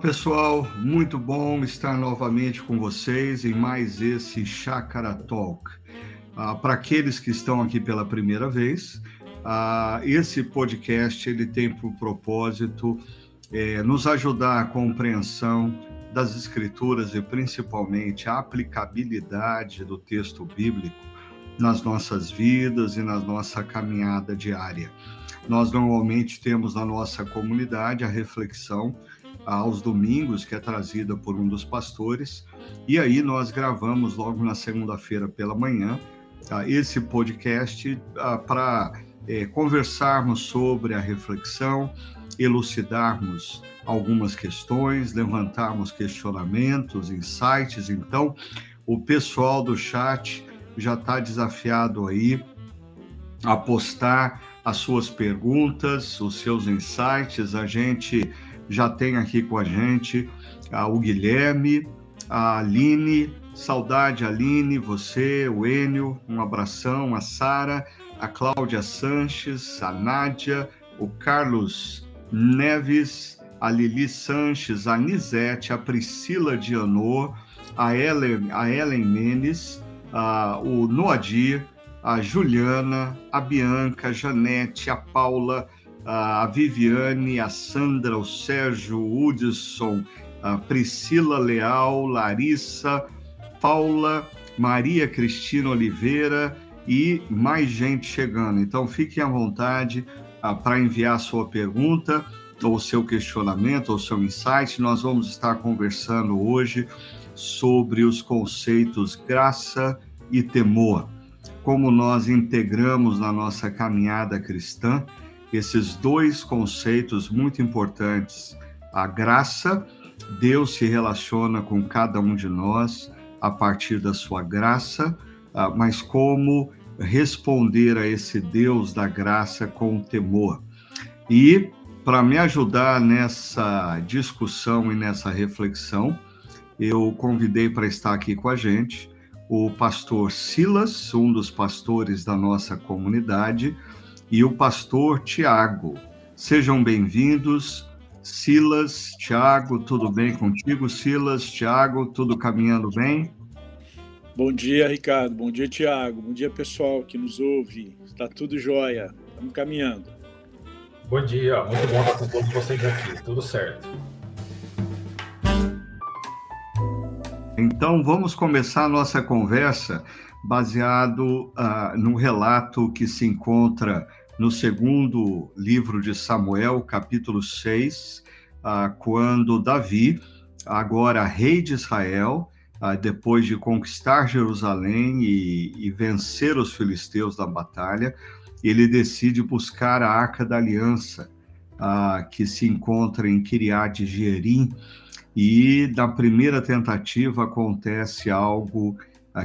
Pessoal, muito bom estar novamente com vocês em mais esse Chácara Talk. Ah, Para aqueles que estão aqui pela primeira vez, ah, esse podcast ele tem por propósito é, nos ajudar a compreensão das escrituras e principalmente a aplicabilidade do texto bíblico nas nossas vidas e na nossa caminhada diária. Nós normalmente temos na nossa comunidade a reflexão aos domingos, que é trazida por um dos pastores, e aí nós gravamos logo na segunda-feira pela manhã tá, esse podcast ah, para é, conversarmos sobre a reflexão, elucidarmos algumas questões, levantarmos questionamentos, insights. Então, o pessoal do chat já está desafiado aí a postar as suas perguntas, os seus insights. A gente já tem aqui com a gente ah, o Guilherme, a Aline, saudade Aline, você, o Enio, um abração, a Sara, a Cláudia Sanches, a Nádia, o Carlos Neves, a Lili Sanches, a Nisete, a Priscila Dianor, a Ellen, a Ellen Menes, a, o Noadir, a Juliana, a Bianca, a Janete, a Paula, a Viviane, a Sandra, o Sérgio, o Hudson, a Priscila Leal, Larissa, Paula, Maria Cristina Oliveira e mais gente chegando. Então fiquem à vontade ah, para enviar sua pergunta ou seu questionamento ou seu insight. Nós vamos estar conversando hoje sobre os conceitos graça e temor. Como nós integramos na nossa caminhada cristã esses dois conceitos muito importantes. A graça, Deus se relaciona com cada um de nós a partir da sua graça, ah, mas como responder a esse Deus da graça com temor. E para me ajudar nessa discussão e nessa reflexão, eu convidei para estar aqui com a gente o pastor Silas, um dos pastores da nossa comunidade, e o pastor Tiago. Sejam bem-vindos. Silas, Tiago, tudo bem contigo? Silas, Tiago, tudo caminhando bem? Bom dia, Ricardo. Bom dia, Tiago. Bom dia, pessoal que nos ouve. Está tudo jóia. Estamos caminhando. Bom dia. Muito bom estar com todos vocês aqui. Tudo certo. Então, vamos começar a nossa conversa baseado uh, num relato que se encontra no segundo livro de Samuel, capítulo 6, uh, quando Davi, agora rei de Israel, uh, depois de conquistar Jerusalém e, vencer os filisteus na batalha, ele decide buscar a Arca da Aliança, uh, que se encontra em Kiriat Jearim, e na primeira tentativa acontece algo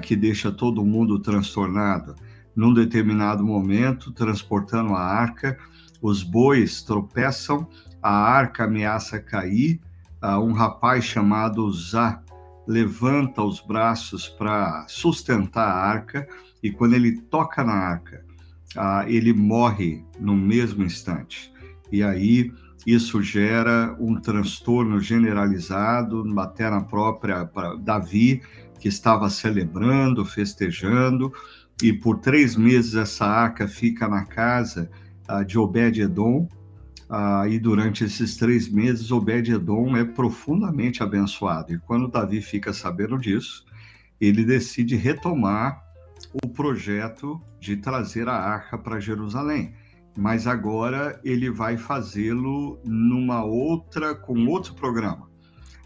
que deixa todo mundo transtornado num determinado momento, transportando a arca, os bois tropeçam, a arca ameaça cair, uh, um rapaz chamado Zá levanta os braços para sustentar a arca, e quando ele toca na arca, uh, ele morre no mesmo instante. E aí isso gera um transtorno generalizado, até na própria Davi, que estava celebrando, festejando, e por três meses essa arca fica na casa uh, de Obed-Edom, uh, e durante esses três meses Obed-Edom é profundamente abençoado. E quando Davi fica sabendo disso, ele decide retomar o projeto de trazer a arca para Jerusalém. Mas agora ele vai fazê-lo numa outra, com outro programa.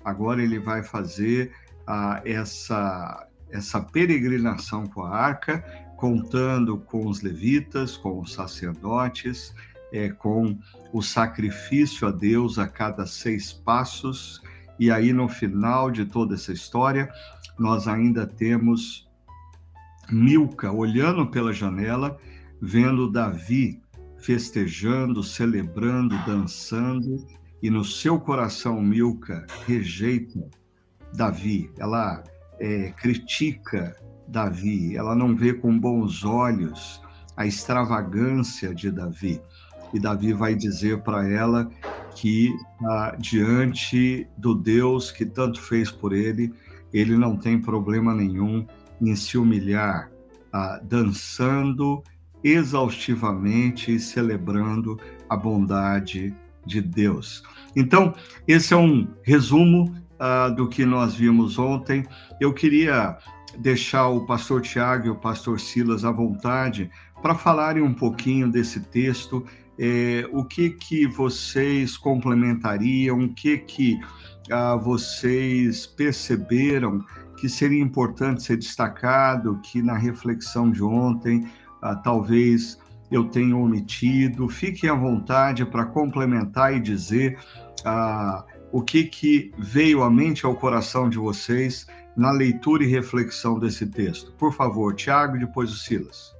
Agora ele vai fazer uh, essa essa peregrinação com a arca, contando com os levitas, com os sacerdotes, é, com o sacrifício a Deus a cada seis passos. E aí, no final de toda essa história, nós ainda temos Milca olhando pela janela, vendo Davi festejando, celebrando, dançando, e no seu coração, Milca rejeita Davi. Ela é, critica Davi, ela não vê com bons olhos a extravagância de Davi. E Davi vai dizer para ela que ah, diante do Deus que tanto fez por ele, ele não tem problema nenhum em se humilhar, ah, dançando exaustivamente e celebrando a bondade de Deus. Então, esse é um resumo uh, do que nós vimos ontem. Eu queria deixar o pastor Tiago e o pastor Silas à vontade para falarem um pouquinho desse texto, eh, o que que vocês complementariam, o que que uh, vocês perceberam que seria importante ser destacado, que na reflexão de ontem uh, talvez eu tenha omitido. Fiquem à vontade para complementar e dizer uh, o que, que veio à mente ao coração de vocês na leitura e reflexão desse texto. Por favor, Tiago e depois o Silas.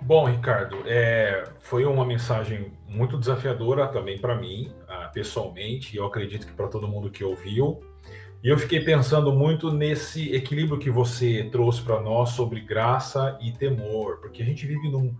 Bom, Ricardo, é, foi uma mensagem muito desafiadora também para mim, uh, pessoalmente, e eu acredito que para todo mundo que ouviu. E eu fiquei pensando muito nesse equilíbrio que você trouxe para nós sobre graça e temor, porque a gente vive num,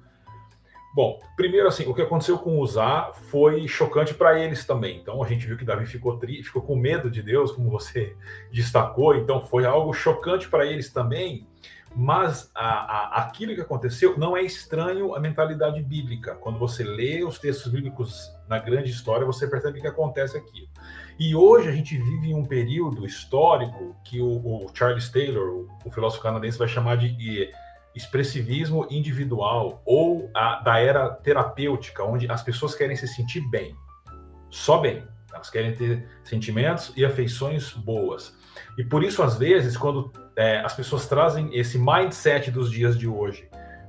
Bom, primeiro assim, o que aconteceu com Uzá foi chocante para eles também. Então a gente viu que Davi ficou tri, ficou com medo de Deus, como você destacou. Então foi algo chocante para eles também. Mas a, a, aquilo que aconteceu não é estranho à mentalidade bíblica. Quando você lê os textos bíblicos na grande história, você percebe que acontece aquilo. E hoje a gente vive em um período histórico que o, o Charles Taylor, o, o filósofo canadense, vai chamar de expressivismo individual ou a, da era terapêutica, onde as pessoas querem se sentir bem, só bem. Elas querem ter sentimentos e afeições boas. E por isso, às vezes, quando é, as pessoas trazem esse mindset dos dias de hoje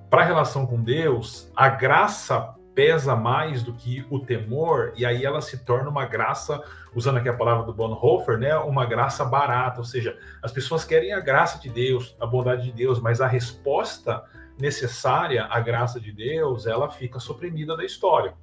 para a relação com Deus, a graça pesa mais do que o temor, e aí ela se torna uma graça, usando aqui a palavra do Bonhoeffer, né, uma graça barata, ou seja, as pessoas querem a graça de Deus, a bondade de Deus, mas a resposta necessária à graça de Deus, ela fica suprimida da história.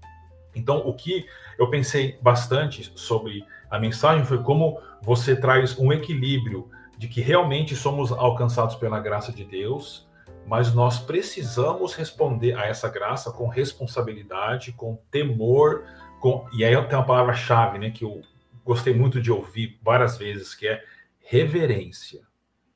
Então, o que eu pensei bastante sobre a mensagem foi como você traz um equilíbrio de que realmente somos alcançados pela graça de Deus, mas nós precisamos responder a essa graça com responsabilidade, com temor, com e aí tem uma palavra-chave, né, que eu gostei muito de ouvir várias vezes, que é reverência.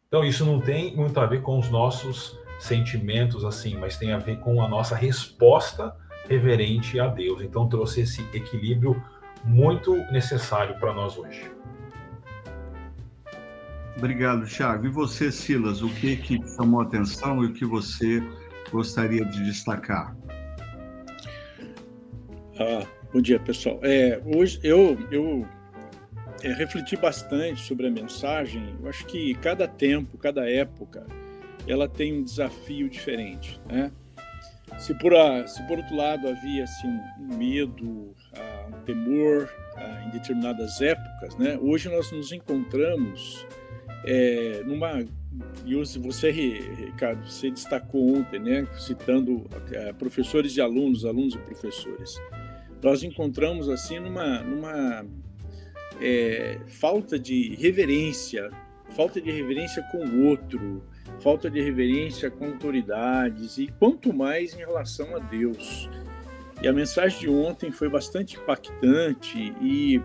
Então isso não tem muito a ver com os nossos sentimentos assim, mas tem a ver com a nossa resposta reverente a Deus. Então trouxe esse equilíbrio muito necessário para nós hoje. Obrigado, Thiago. E você, Silas, o que que chamou a atenção e o que você gostaria de destacar? Ah, bom dia, pessoal. É, hoje eu, eu é, refleti bastante sobre a mensagem. Eu acho que cada tempo, cada época, ela tem um desafio diferente, né? Se por, a, se por outro lado havia assim, um medo, ah, um temor ah, em determinadas épocas, né? Hoje nós nos encontramos é, numa e você, Ricardo, você destacou ontem, né, citando é, professores e alunos, alunos e professores. Nós encontramos assim numa, numa é, falta de reverência, falta de reverência com o outro, falta de reverência com autoridades e quanto mais em relação a Deus. E a mensagem de ontem foi bastante impactante e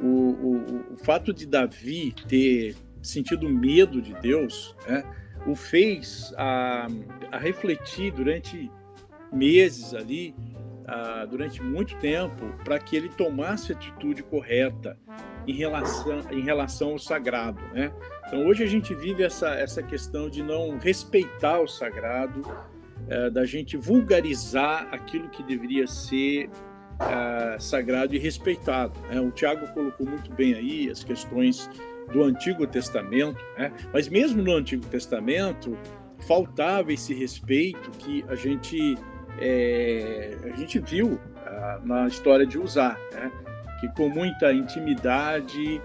o, o, o fato de Davi ter sentido medo de Deus, né, o fez a, a, refletir durante meses ali, a, durante muito tempo, para que ele tomasse a atitude correta em relação, em relação ao sagrado. Né? Então, hoje a gente vive essa, essa questão de não respeitar o sagrado, é, da gente vulgarizar aquilo que deveria ser é, sagrado e respeitado. Né? O Tiago colocou muito bem aí as questões do Antigo Testamento, né? mas mesmo no Antigo Testamento faltava esse respeito que a gente é, a gente viu ah, na história de usar, né? que com muita intimidade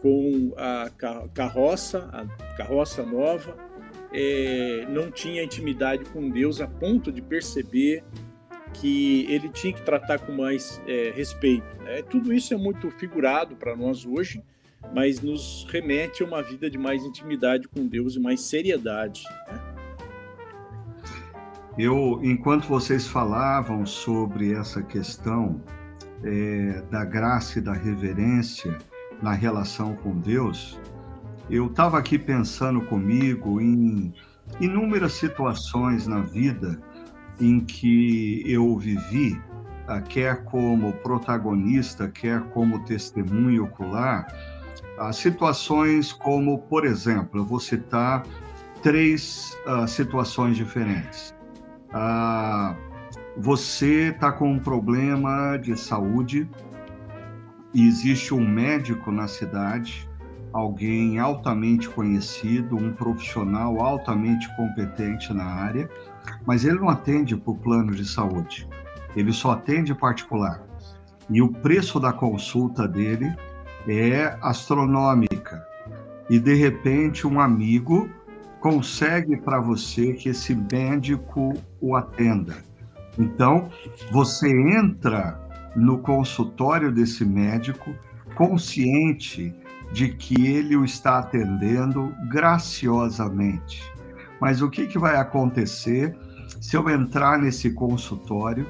com a carroça, a carroça nova, é, não tinha intimidade com Deus a ponto de perceber que ele tinha que tratar com mais é, respeito. Né? Tudo isso é muito figurado para nós hoje, mas nos remete a uma vida de mais intimidade com Deus e mais seriedade. Né? Eu, enquanto vocês falavam sobre essa questão é, da graça e da reverência na relação com Deus, eu estava aqui pensando comigo em inúmeras situações na vida em que eu vivi, quer como protagonista, quer como testemunho ocular, situações como, por exemplo, eu vou citar três uh, situações diferentes. Uh, você está com um problema de saúde e existe um médico na cidade, alguém altamente conhecido, um profissional altamente competente na área, mas ele não atende por plano de saúde, ele só atende particular. E o preço da consulta dele é astronômica. E de repente um amigo consegue para você que esse médico o atenda. Então, você entra no consultório desse médico consciente de que ele o está atendendo graciosamente. Mas o que, que vai acontecer se eu entrar nesse consultório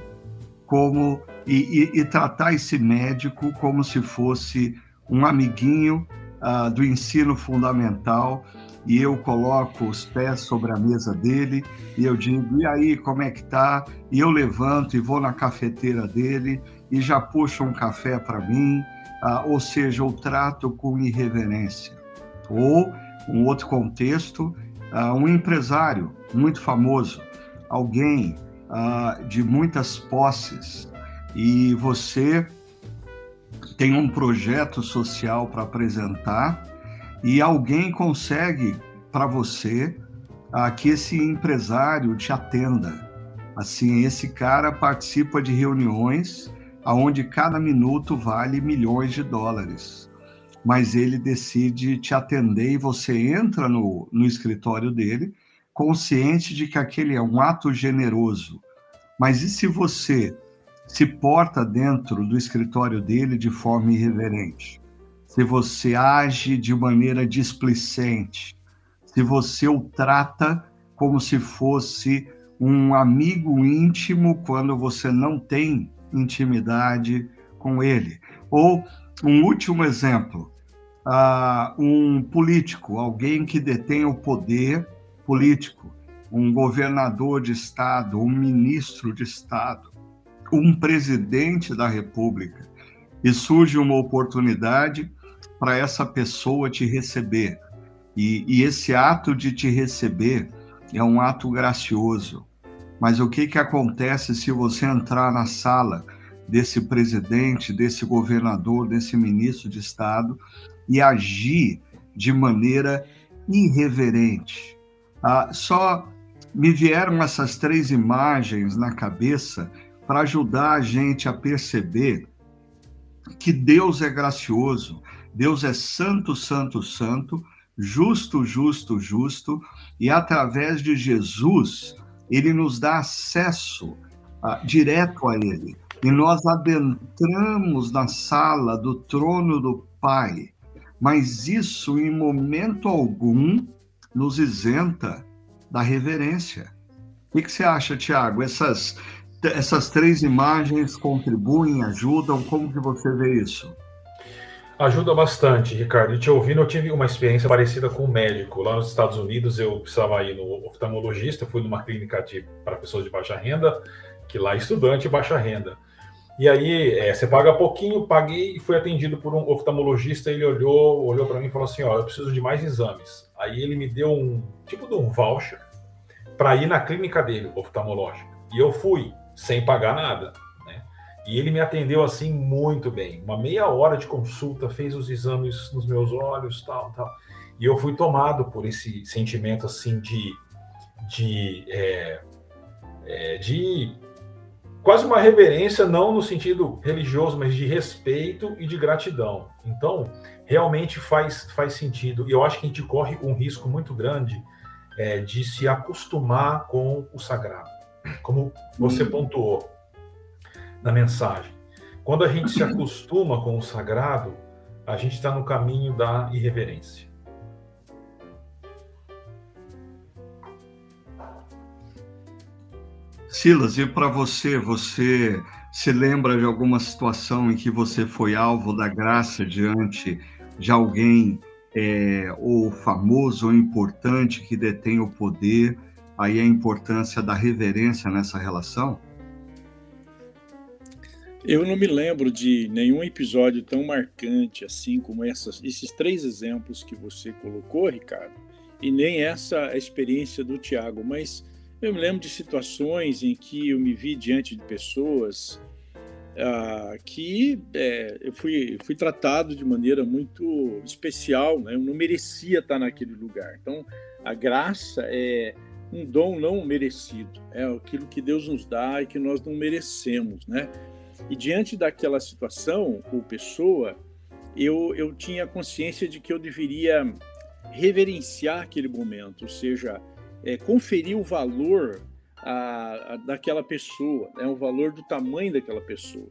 como e, e, e tratar esse médico como se fosse um amiguinho uh, do ensino fundamental e eu coloco os pés sobre a mesa dele e eu digo, e aí, como é que tá? E eu levanto e vou na cafeteira dele e já puxo um café para mim, uh, ou seja, eu trato com irreverência. Ou, um outro contexto, uh, um empresário muito famoso, alguém de muitas posses, e você tem um projeto social para apresentar e alguém consegue para você ah, que esse empresário te atenda. Assim, esse cara participa de reuniões aonde cada minuto vale milhões de dólares. Mas ele decide te atender e você entra no, no escritório dele consciente de que aquele é um ato generoso. Mas e se você se porta dentro do escritório dele de forma irreverente, se você age de maneira displicente, se você o trata como se fosse um amigo íntimo quando você não tem intimidade com ele. Ou um último exemplo, uh, um político, alguém que detém o poder político, um governador de estado, um ministro de estado, um presidente da República e surge uma oportunidade para essa pessoa te receber. E, e, esse ato de te receber é um ato gracioso. Mas o que, que acontece se você entrar na sala desse presidente, desse governador, desse ministro de Estado e agir de maneira irreverente? Ah, só me vieram essas três imagens na cabeça para ajudar a gente a perceber que Deus é gracioso, Deus é santo, santo, santo, justo, justo, justo, e através de Jesus, ele nos dá acesso uh, direto a ele. E nós adentramos na sala do trono do Pai, mas isso em momento algum nos isenta da reverência. O que, que você acha, Tiago? Essas essas três imagens contribuem, ajudam? Como que você vê isso? Ajuda bastante, Ricardo. E te ouvindo, eu tive uma experiência parecida com um médico. Lá nos Estados Unidos, eu precisava ir no oftalmologista, fui numa clínica para pessoas de baixa renda, que lá é estudante de baixa renda. E aí, é, você paga pouquinho, paguei e fui atendido por um oftalmologista. Ele olhou, olhou para mim e falou assim: Ó, eu preciso de mais exames. Aí ele me deu um tipo de um voucher para ir na clínica dele, oftalmológica. E eu fui sem pagar nada. Né? E ele me atendeu assim muito bem. Uma meia hora de consulta, fez os exames nos meus olhos, tal, tal. E eu fui tomado por esse sentimento assim de, de, é, é, de quase uma reverência, não no sentido religioso, mas de respeito e de gratidão. Então, realmente faz, faz sentido. E eu acho que a gente corre um risco muito grande é, de se acostumar com o sagrado como você hum. pontuou na mensagem. Quando a gente se acostuma com o sagrado, a gente está no caminho da irreverência. Silas, e para você, você se lembra de alguma situação em que você foi alvo da graça diante de alguém é, ou famoso ou importante que detém o poder? Aí a importância da reverência nessa relação? Eu não me lembro de nenhum episódio tão marcante assim como essas, esses três exemplos que você colocou, Ricardo, e nem essa experiência do Tiago, mas eu me lembro de situações em que eu me vi diante de pessoas ah, que é, eu fui, fui tratado de maneira muito especial, né? eu não merecia estar naquele lugar. Então, a graça é um dom não merecido, é aquilo que Deus nos dá e que nós não merecemos, né? E diante daquela situação ou pessoa, eu, eu tinha consciência de que eu deveria reverenciar aquele momento, ou seja, é, conferir o valor a, a, daquela pessoa, né, o valor do tamanho daquela pessoa.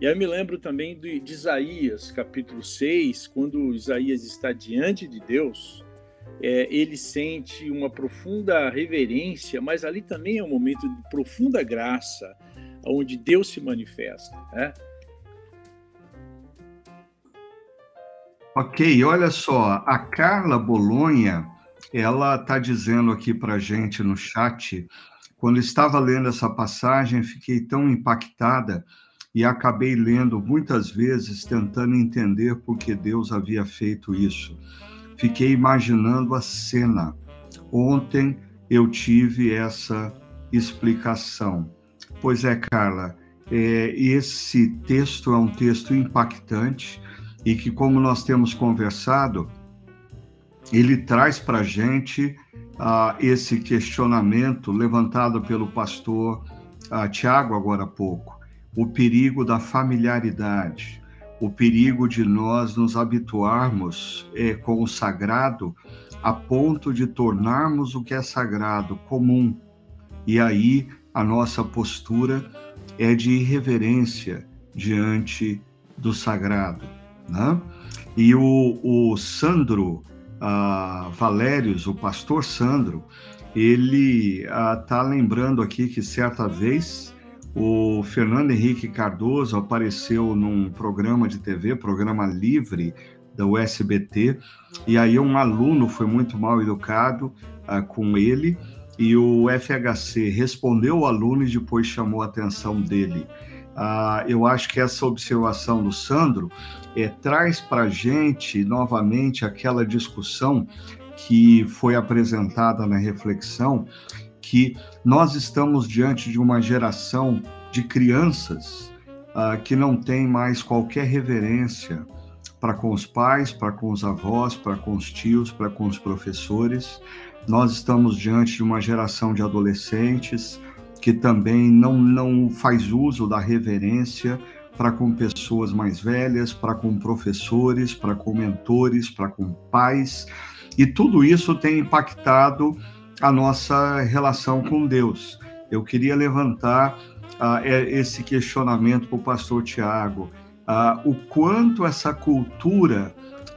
E aí eu me lembro também de, de Isaías, capítulo 6, quando Isaías está diante de Deus, é, ele sente uma profunda reverência, mas ali também é um momento de profunda graça, onde Deus se manifesta. Né? Ok, olha só, a Carla Bolonha, ela está dizendo aqui para gente no chat quando estava lendo essa passagem, fiquei tão impactada e acabei lendo muitas vezes tentando entender por que Deus havia feito isso. Fiquei imaginando a cena. Ontem eu tive essa explicação. Pois é, Carla, é, esse texto é um texto impactante e que, como nós temos conversado, ele traz para a gente uh, esse questionamento levantado pelo pastor uh, Tiago agora há pouco, o perigo da familiaridade, o perigo de nós nos habituarmos eh, com o sagrado a ponto de tornarmos o que é sagrado comum. E aí a nossa postura é de irreverência diante do sagrado. Né? E o, o Sandro uh, Valérios, o pastor Sandro, ele está uh, lembrando aqui que certa vez o Fernando Henrique Cardoso apareceu num programa de TV, programa livre da USBT, e aí um aluno foi muito mal educado uh, com ele, e o FHC respondeu o aluno e depois chamou a atenção dele. Uh, eu acho que essa observação do Sandro é, traz para a gente novamente aquela discussão que foi apresentada na reflexão, que nós estamos diante de uma geração de crianças uh, que não tem mais qualquer reverência para com os pais, para com os avós, para com os tios, para com os professores. Nós estamos diante de uma geração de adolescentes que também não, não faz uso da reverência para com pessoas mais velhas, para com professores, para com mentores, para com pais, e tudo isso tem impactado a nossa relação com Deus. Eu queria levantar uh, esse questionamento para o pastor Tiago, uh, o quanto essa cultura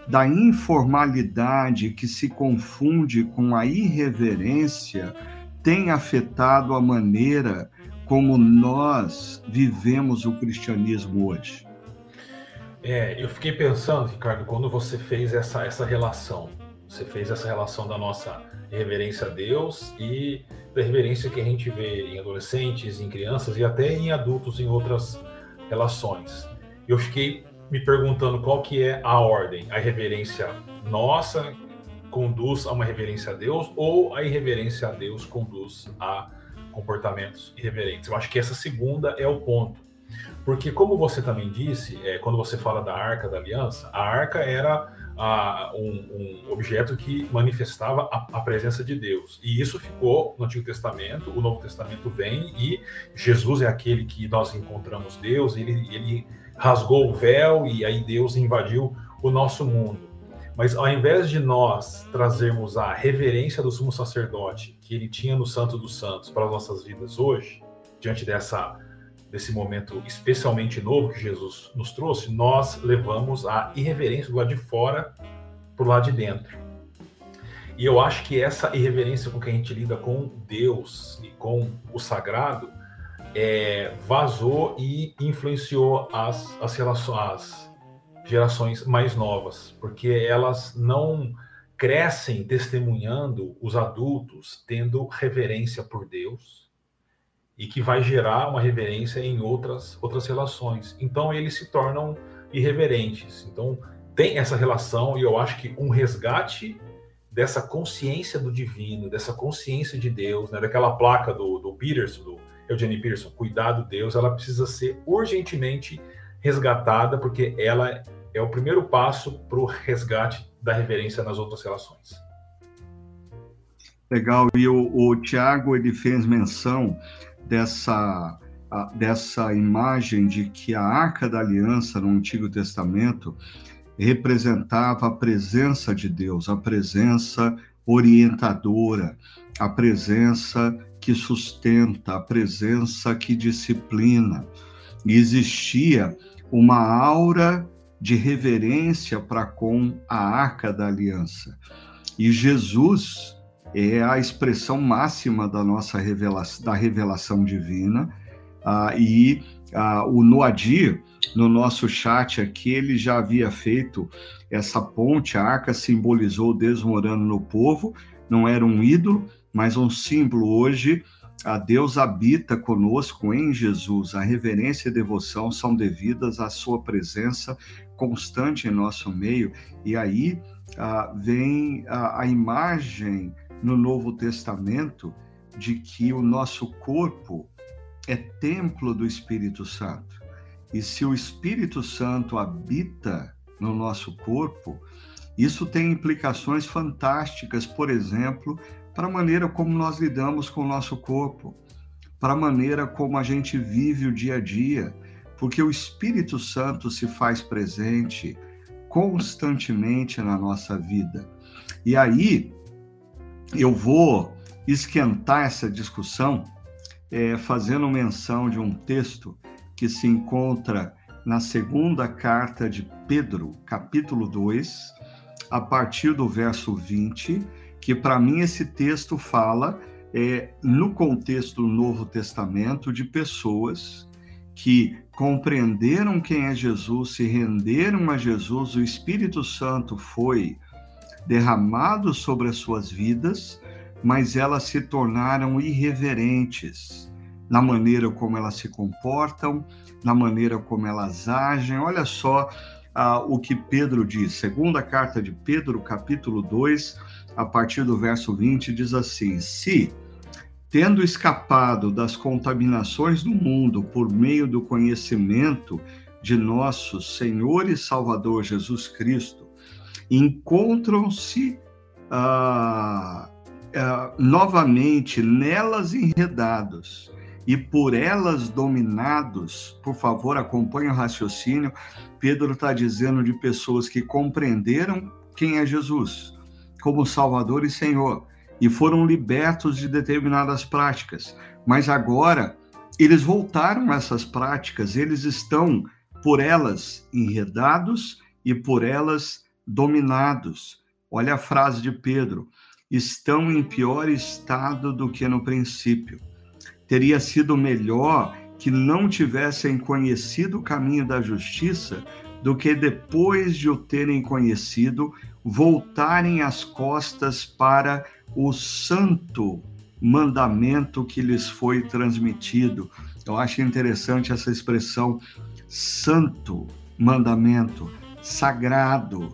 da informalidade que se confunde com a irreverência tem afetado a maneira como nós vivemos o cristianismo hoje? É, eu fiquei pensando, Ricardo, quando você fez essa, essa relação, você fez essa relação da nossa reverência a Deus e da reverência que a gente vê em adolescentes, em crianças e até em adultos em outras relações. Eu fiquei me perguntando qual que é a ordem, a reverência nossa conduz a uma reverência a Deus ou a irreverência a Deus conduz a comportamentos irreverentes. Eu acho que essa segunda é o ponto. Porque, como você também disse, é, quando você fala da Arca da Aliança, a Arca era a, um, um, objeto que manifestava a, a, presença de Deus. E isso ficou no Antigo Testamento, o Novo Testamento vem e Jesus é aquele que nós encontramos Deus, ele, ele rasgou o véu e aí Deus invadiu o nosso mundo. Mas ao invés de nós trazermos a reverência do sumo sacerdote que ele tinha no Santo dos Santos para as nossas vidas hoje, diante dessa desse momento especialmente novo que Jesus nos trouxe, nós levamos a irreverência do lado de fora para o lado de dentro. E eu acho que essa irreverência com que a gente lida com Deus e com o sagrado é, vazou e influenciou as, as, relações, as gerações mais novas, porque elas não crescem testemunhando os adultos tendo reverência por Deus e que vai gerar uma reverência em outras outras relações. Então eles se tornam irreverentes. Então tem essa relação e eu acho que um resgate dessa consciência do divino, dessa consciência de Deus, né, daquela placa do, do Peterson, do Eugene Peterson, cuidado Deus, ela precisa ser urgentemente resgatada, porque ela é o primeiro passo para o resgate da reverência nas outras relações. Legal, e o, o Tiago ele fez menção dessa, dessa imagem de que a Arca da Aliança no Antigo Testamento representava a presença de Deus, a presença orientadora, a presença que sustenta, a presença que disciplina. E existia uma aura de reverência para com a arca da aliança. E Jesus é a expressão máxima da nossa revelação, da revelação divina. Ah, e ah, o Noadir, no nosso chat aqui, ele já havia feito essa ponte, a arca simbolizou Deus morando no povo, não era um ídolo, mas um símbolo hoje. A Deus habita conosco em Jesus. A reverência e devoção são devidas à sua presença constante em nosso meio. E aí ah, vem a, a imagem no Novo Testamento de que o nosso corpo é templo do Espírito Santo. E se o Espírito Santo habita no nosso corpo, isso tem implicações fantásticas, por exemplo, para a maneira como nós lidamos com o nosso corpo, para a maneira como a gente vive o dia a dia, porque o Espírito Santo se faz presente constantemente na nossa vida. E aí, eu vou esquentar essa discussão é, fazendo menção de um texto que se encontra na segunda carta de Pedro, capítulo 2, a partir do verso 20 que para mim esse texto fala é, no contexto do Novo Testamento de pessoas que compreenderam quem é Jesus, se renderam a Jesus, o Espírito Santo foi derramado sobre as suas vidas, mas elas se tornaram irreverentes na maneira como elas se comportam, na maneira como elas agem. Olha só ah, o que Pedro diz, segunda carta de Pedro, capítulo 2, a partir do verso 20, diz assim: Se, tendo escapado das contaminações do mundo por meio do conhecimento de nosso Senhor e Salvador Jesus Cristo, encontram-se ah, ah, novamente nelas enredados e por elas dominados, por favor, acompanhe o raciocínio. Pedro está dizendo de pessoas que compreenderam quem é Jesus como Salvador e Senhor e foram libertos de determinadas práticas. Mas agora eles voltaram a essas práticas, eles estão por elas enredados e por elas dominados. Olha a frase de Pedro: estão em pior estado do que no princípio. Teria sido melhor que não tivessem conhecido o caminho da justiça do que depois de o terem conhecido, voltarem as costas para o santo mandamento que lhes foi transmitido. Eu acho interessante essa expressão santo mandamento, sagrado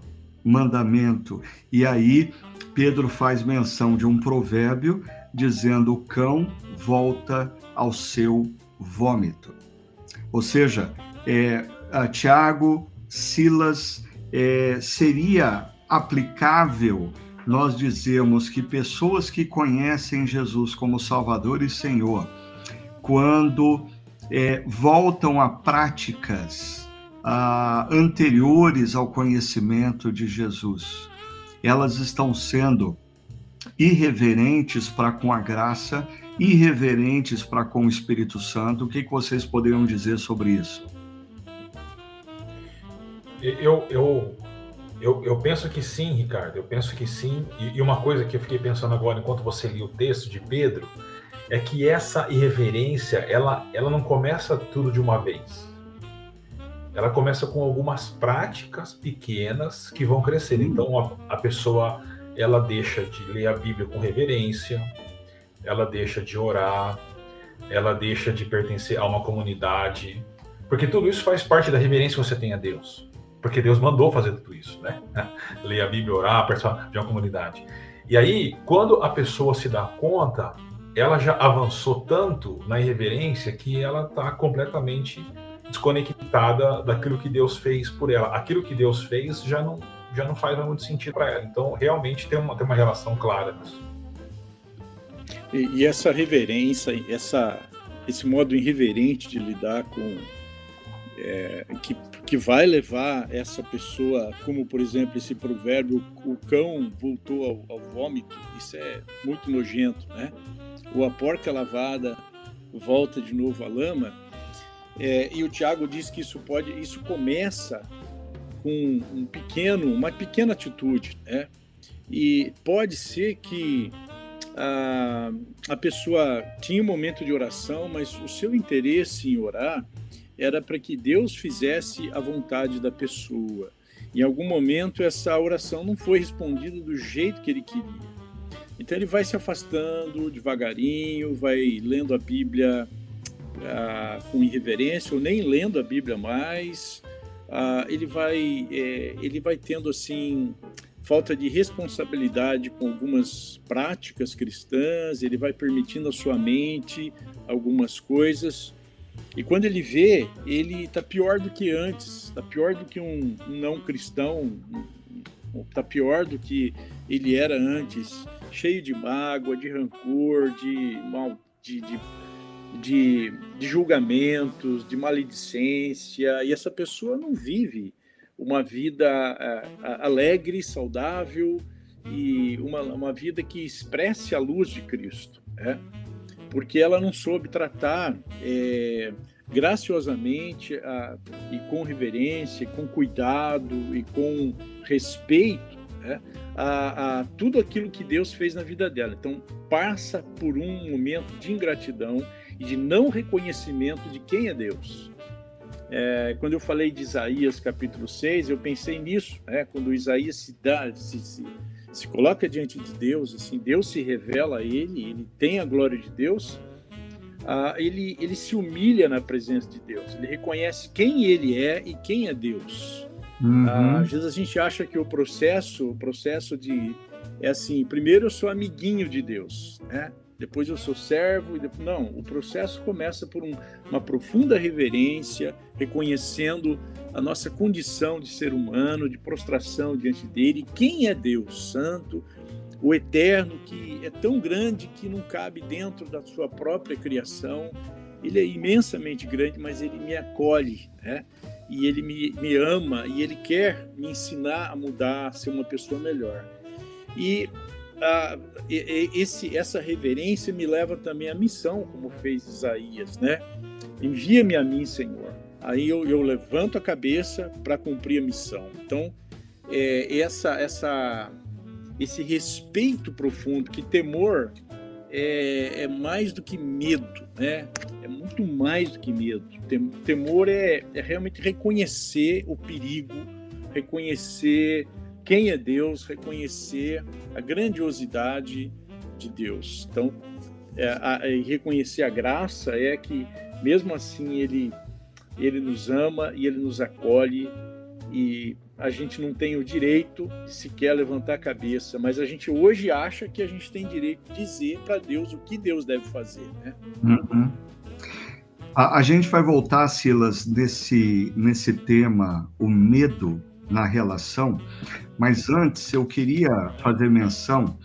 mandamento. E aí Pedro faz menção de um provérbio dizendo: o cão volta ao seu vômito. Ou seja, é, Tiago, Silas, é, seria aplicável nós dizemos que pessoas que conhecem Jesus como Salvador e Senhor, quando é, voltam a práticas ah, anteriores ao conhecimento de Jesus, elas estão sendo irreverentes para com a graça, irreverentes para com o Espírito Santo. O que, que vocês poderiam dizer sobre isso? Eu, eu eu, eu penso que sim, Ricardo, eu penso que sim. E, e, uma coisa que eu fiquei pensando agora enquanto você lia o texto de Pedro é que essa irreverência, ela, ela não começa tudo de uma vez. Ela começa com algumas práticas pequenas que vão crescer. Então a, a pessoa ela deixa de ler a Bíblia com reverência, ela deixa de orar, ela deixa de pertencer a uma comunidade, porque tudo isso faz parte da reverência que você tem a Deus. Porque Deus mandou fazer tudo isso, né? Ler a Bíblia, orar, participar de uma comunidade. E aí, quando a pessoa se dá conta, ela já avançou tanto na irreverência que ela está completamente desconectada daquilo que Deus fez por ela. Aquilo que Deus fez já não, já não faz muito sentido para ela. Então, realmente tem uma, tem uma relação clara nisso. E, e, essa reverência, essa, esse modo irreverente de lidar com. É, que, que vai levar essa pessoa, como por exemplo esse provérbio, o cão voltou ao, ao vômito, isso é muito nojento, né? Ou a porca lavada volta de novo à lama. É, e o Tiago diz que isso pode, isso começa com um pequeno, uma pequena atitude, né? E pode ser que a, a pessoa tinha um momento de oração, mas o seu interesse em orar era para que Deus fizesse a vontade da pessoa. Em algum momento essa oração não foi respondida do jeito que ele queria. Então ele vai se afastando devagarinho, vai lendo a Bíblia ah, com irreverência ou nem lendo a Bíblia mais. Ah, ele vai é, ele vai tendo assim falta de responsabilidade com algumas práticas cristãs, ele vai permitindo a sua mente algumas coisas. E quando ele vê, ele está pior do que antes, está pior do que um não cristão, está pior do que ele era antes, cheio de mágoa, de rancor, de mal, de, de, de, de julgamentos, de maledicência, e essa pessoa não vive uma vida uh, alegre, saudável e uma, uma vida que expresse a luz de Cristo, né? porque ela não soube tratar é, graciosamente a, e com reverência, com cuidado e com respeito né? a, a, tudo aquilo que Deus fez na vida dela. Então, passa por um momento de ingratidão e de não reconhecimento de quem é Deus. É, quando eu falei de Isaías capítulo 6, eu pensei nisso, né? quando Isaías se, dá, se, se, se coloca diante de Deus, assim, Deus se revela a ele, ele tem a glória de Deus, ah, ele, ele se humilha na presença de Deus, ele reconhece quem ele é e quem é Deus. Uhum. Ah, às vezes a gente acha que o processo, o processo de é assim, primeiro eu sou amiguinho de Deus, né? Depois eu sou servo e depois... não, o processo começa por um, uma profunda reverência, reconhecendo a nossa condição de ser humano, de prostração diante dele, quem é Deus Santo, o eterno que é tão grande que não cabe dentro da sua própria criação. Ele é imensamente grande, mas ele me acolhe, né? E ele me, me ama e ele quer me ensinar a mudar, a ser uma pessoa melhor. E esse, essa reverência me leva também à missão, como fez Isaías, né? Envia-me a mim, Senhor. Aí eu, eu levanto a cabeça para cumprir a missão. Então, é, essa, essa, esse respeito profundo, que temor é, é, mais do que medo, né? É muito mais do que medo. Temor é, é realmente reconhecer o perigo, reconhecer quem é Deus, reconhecer a grandiosidade de Deus. Então, é, a, reconhecer a graça é que, mesmo assim, ele, ele nos ama e ele nos acolhe e a gente não tem o direito sequer levantar a cabeça, mas a gente hoje acha que a gente tem direito de dizer para Deus o que Deus deve fazer, né? Uhum. A, a, gente vai voltar, Silas, nesse, nesse tema, o medo na relação, mas antes eu queria fazer menção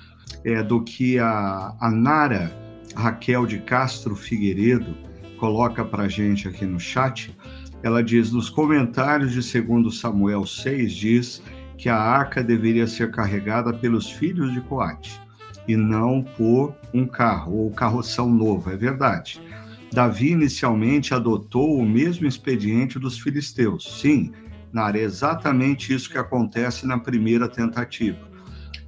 é, do que a, a Nara Raquel de Castro Figueiredo coloca para gente aqui no chat. Ela diz: nos comentários de 2 Samuel 6, diz que a arca deveria ser carregada pelos filhos de Coate e não por um carro ou carroção novo. É verdade. Davi inicialmente adotou o mesmo expediente dos filisteus. Sim, é exatamente isso que acontece na primeira tentativa.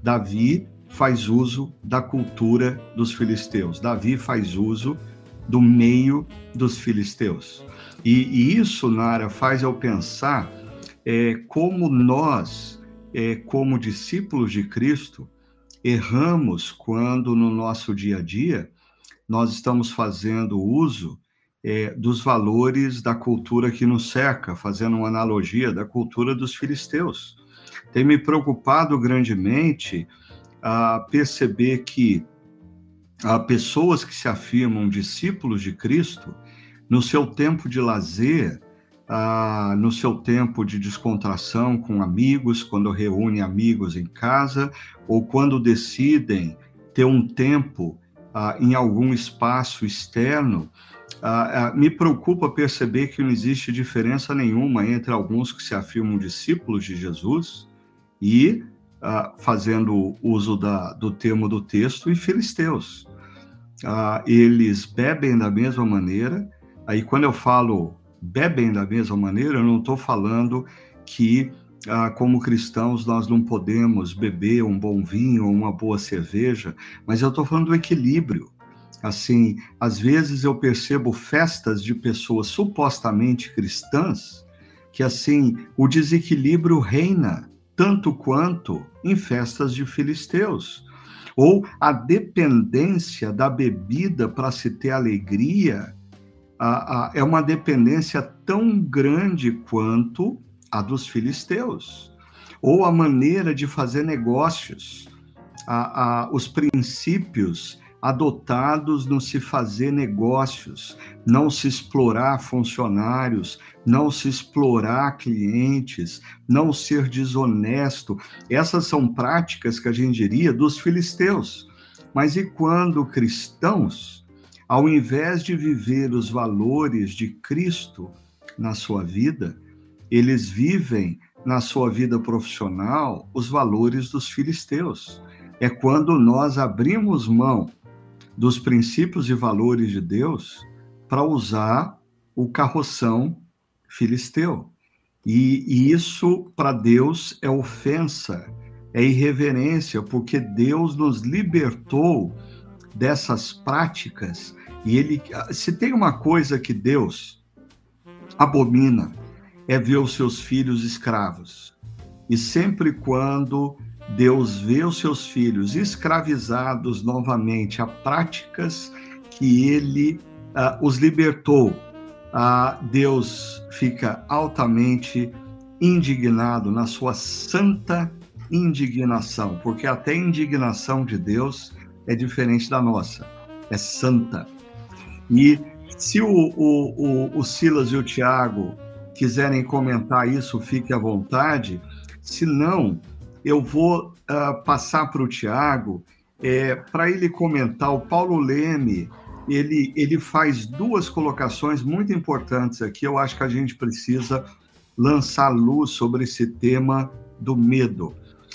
Davi faz uso da cultura dos filisteus. Davi faz uso do meio dos filisteus. E, e isso, Nara, faz eu pensar é, como nós, é, como discípulos de Cristo, erramos quando no nosso dia a dia nós estamos fazendo uso é, dos valores da cultura que nos cerca, fazendo uma analogia da cultura dos filisteus. Tem me preocupado grandemente a perceber que há pessoas que se afirmam discípulos de Cristo, no seu tempo de lazer, no seu tempo de descontração com amigos, quando reúne amigos em casa, ou quando decidem ter um tempo em algum espaço externo, ah, me preocupa perceber que não existe diferença nenhuma entre alguns que se afirmam discípulos de Jesus e fazendo uso da, do termo do texto, e filisteus. eles bebem da mesma maneira. Aí, quando eu falo bebem da mesma maneira, eu não estou falando que, ah, como cristãos, nós não podemos beber um bom vinho ou uma boa cerveja, mas eu estou falando do equilíbrio. Assim, às vezes eu percebo festas de pessoas supostamente cristãs que, assim, o desequilíbrio reina tanto quanto em festas de filisteus. Ou a dependência da bebida para se ter alegria a, a, é uma dependência tão grande quanto a dos filisteus, ou a maneira de fazer negócios, a, os princípios adotados no se fazer negócios, não se explorar funcionários, não se explorar clientes, não ser desonesto. Essas são práticas que a gente diria dos filisteus. Mas e quando cristãos ao invés de viver os valores de Cristo na sua vida, eles vivem na sua vida profissional os valores dos filisteus. É quando nós abrimos mão dos princípios e valores de Deus para usar o carroção filisteu. E, e isso, para Deus, é ofensa, é irreverência, porque Deus nos libertou dessas práticas. E ele, se tem uma coisa que Deus abomina, é ver os seus filhos escravos. E sempre quando Deus vê os seus filhos escravizados novamente a práticas que ele uh, os libertou, uh, Deus fica altamente indignado na sua santa indignação, porque até a indignação de Deus é diferente da nossa, é santa. E se o, o, o, o Silas e o Tiago quiserem comentar isso, fique à vontade. Se não, eu vou uh, passar para o Tiago é, para ele comentar. O Paulo Leme ele, ele faz duas colocações muito importantes aqui. Eu acho que a gente precisa lançar luz sobre esse tema do medo.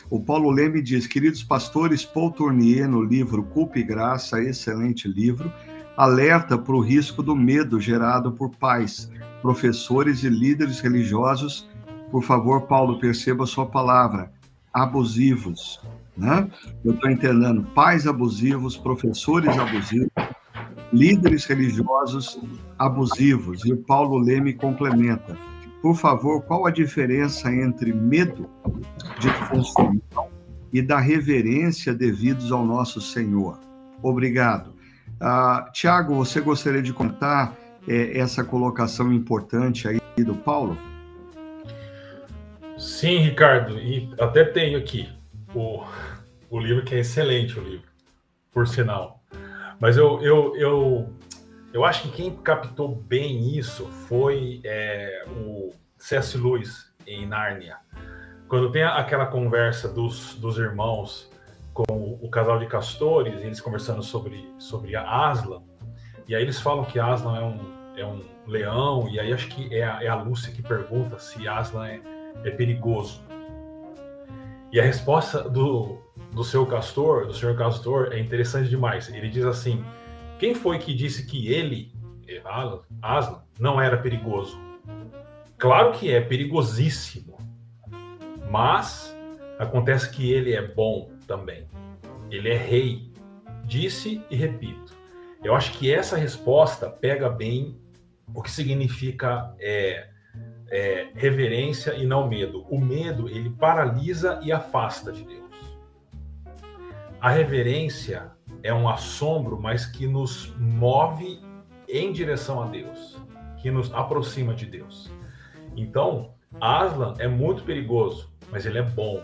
O Paulo Leme diz: Queridos pastores, Paul Tournier, no livro Culpa e Graça, excelente livro, alerta para o risco do medo gerado por pais, professores e líderes religiosos. Por favor, Paulo, perceba a sua palavra: abusivos. Né? Eu estou entendendo pais abusivos, professores abusivos, líderes religiosos abusivos. E o Paulo Leme complementa por favor, qual a diferença entre medo de funcionar e da reverência devidos ao nosso Senhor? Obrigado. Uh, Tiago, você gostaria de contar é, essa colocação importante aí do Paulo? Sim, Ricardo, e até tenho aqui o, o livro que é excelente, o livro, por sinal. Mas eu, eu, eu eu acho que quem captou bem isso foi é, o C.S. Lewis em Nárnia. Quando tem aquela conversa dos, dos irmãos com o, casal de castores, eles conversando sobre, sobre a Aslan, e aí eles falam que Aslan é um, é um leão, e aí acho que é a, é a Lúcia que pergunta se Aslan é, é perigoso. E a resposta do, do seu castor, do senhor castor, é interessante demais. Ele diz assim: quem foi que disse que ele, Aslan, não era perigoso? Claro que é perigosíssimo, mas acontece que ele é bom também. Ele é rei. Disse e repito. Eu acho que essa resposta pega bem o que significa é, é, reverência e não medo. O medo ele paralisa e afasta de Deus. A reverência é um assombro, mas que nos move em direção a Deus, que nos aproxima de Deus. Então, Aslan é muito perigoso, mas ele é bom.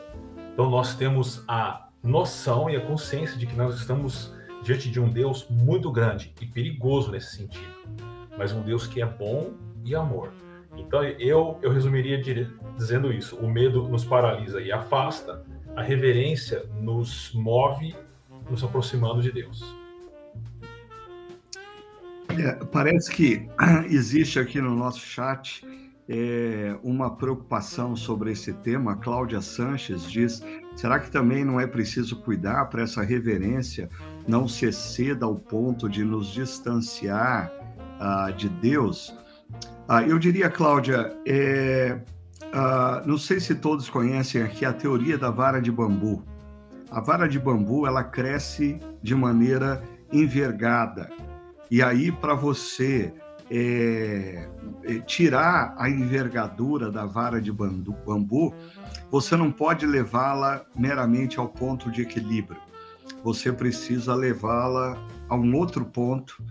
Então, nós temos a noção e a consciência de que nós estamos diante de um Deus muito grande e perigoso nesse sentido, mas um Deus que é bom e amor. Então, eu, eu resumiria dizendo isso: o medo nos paralisa e afasta, a reverência nos move, nos aproximando de Deus. É, parece que existe aqui no nosso chat é, uma preocupação sobre esse tema. Cláudia Sanches diz: será que também não é preciso cuidar para essa reverência não se exceda ao ponto de nos distanciar uh, de Deus? Uh, eu diria, Cláudia, é, uh, não sei se todos conhecem aqui a teoria da vara de bambu. A vara de bambu ela cresce de maneira envergada. E aí, para você é, é, tirar a envergadura da vara de bambu, você não pode levá-la meramente ao ponto de equilíbrio. Você precisa levá-la a um outro ponto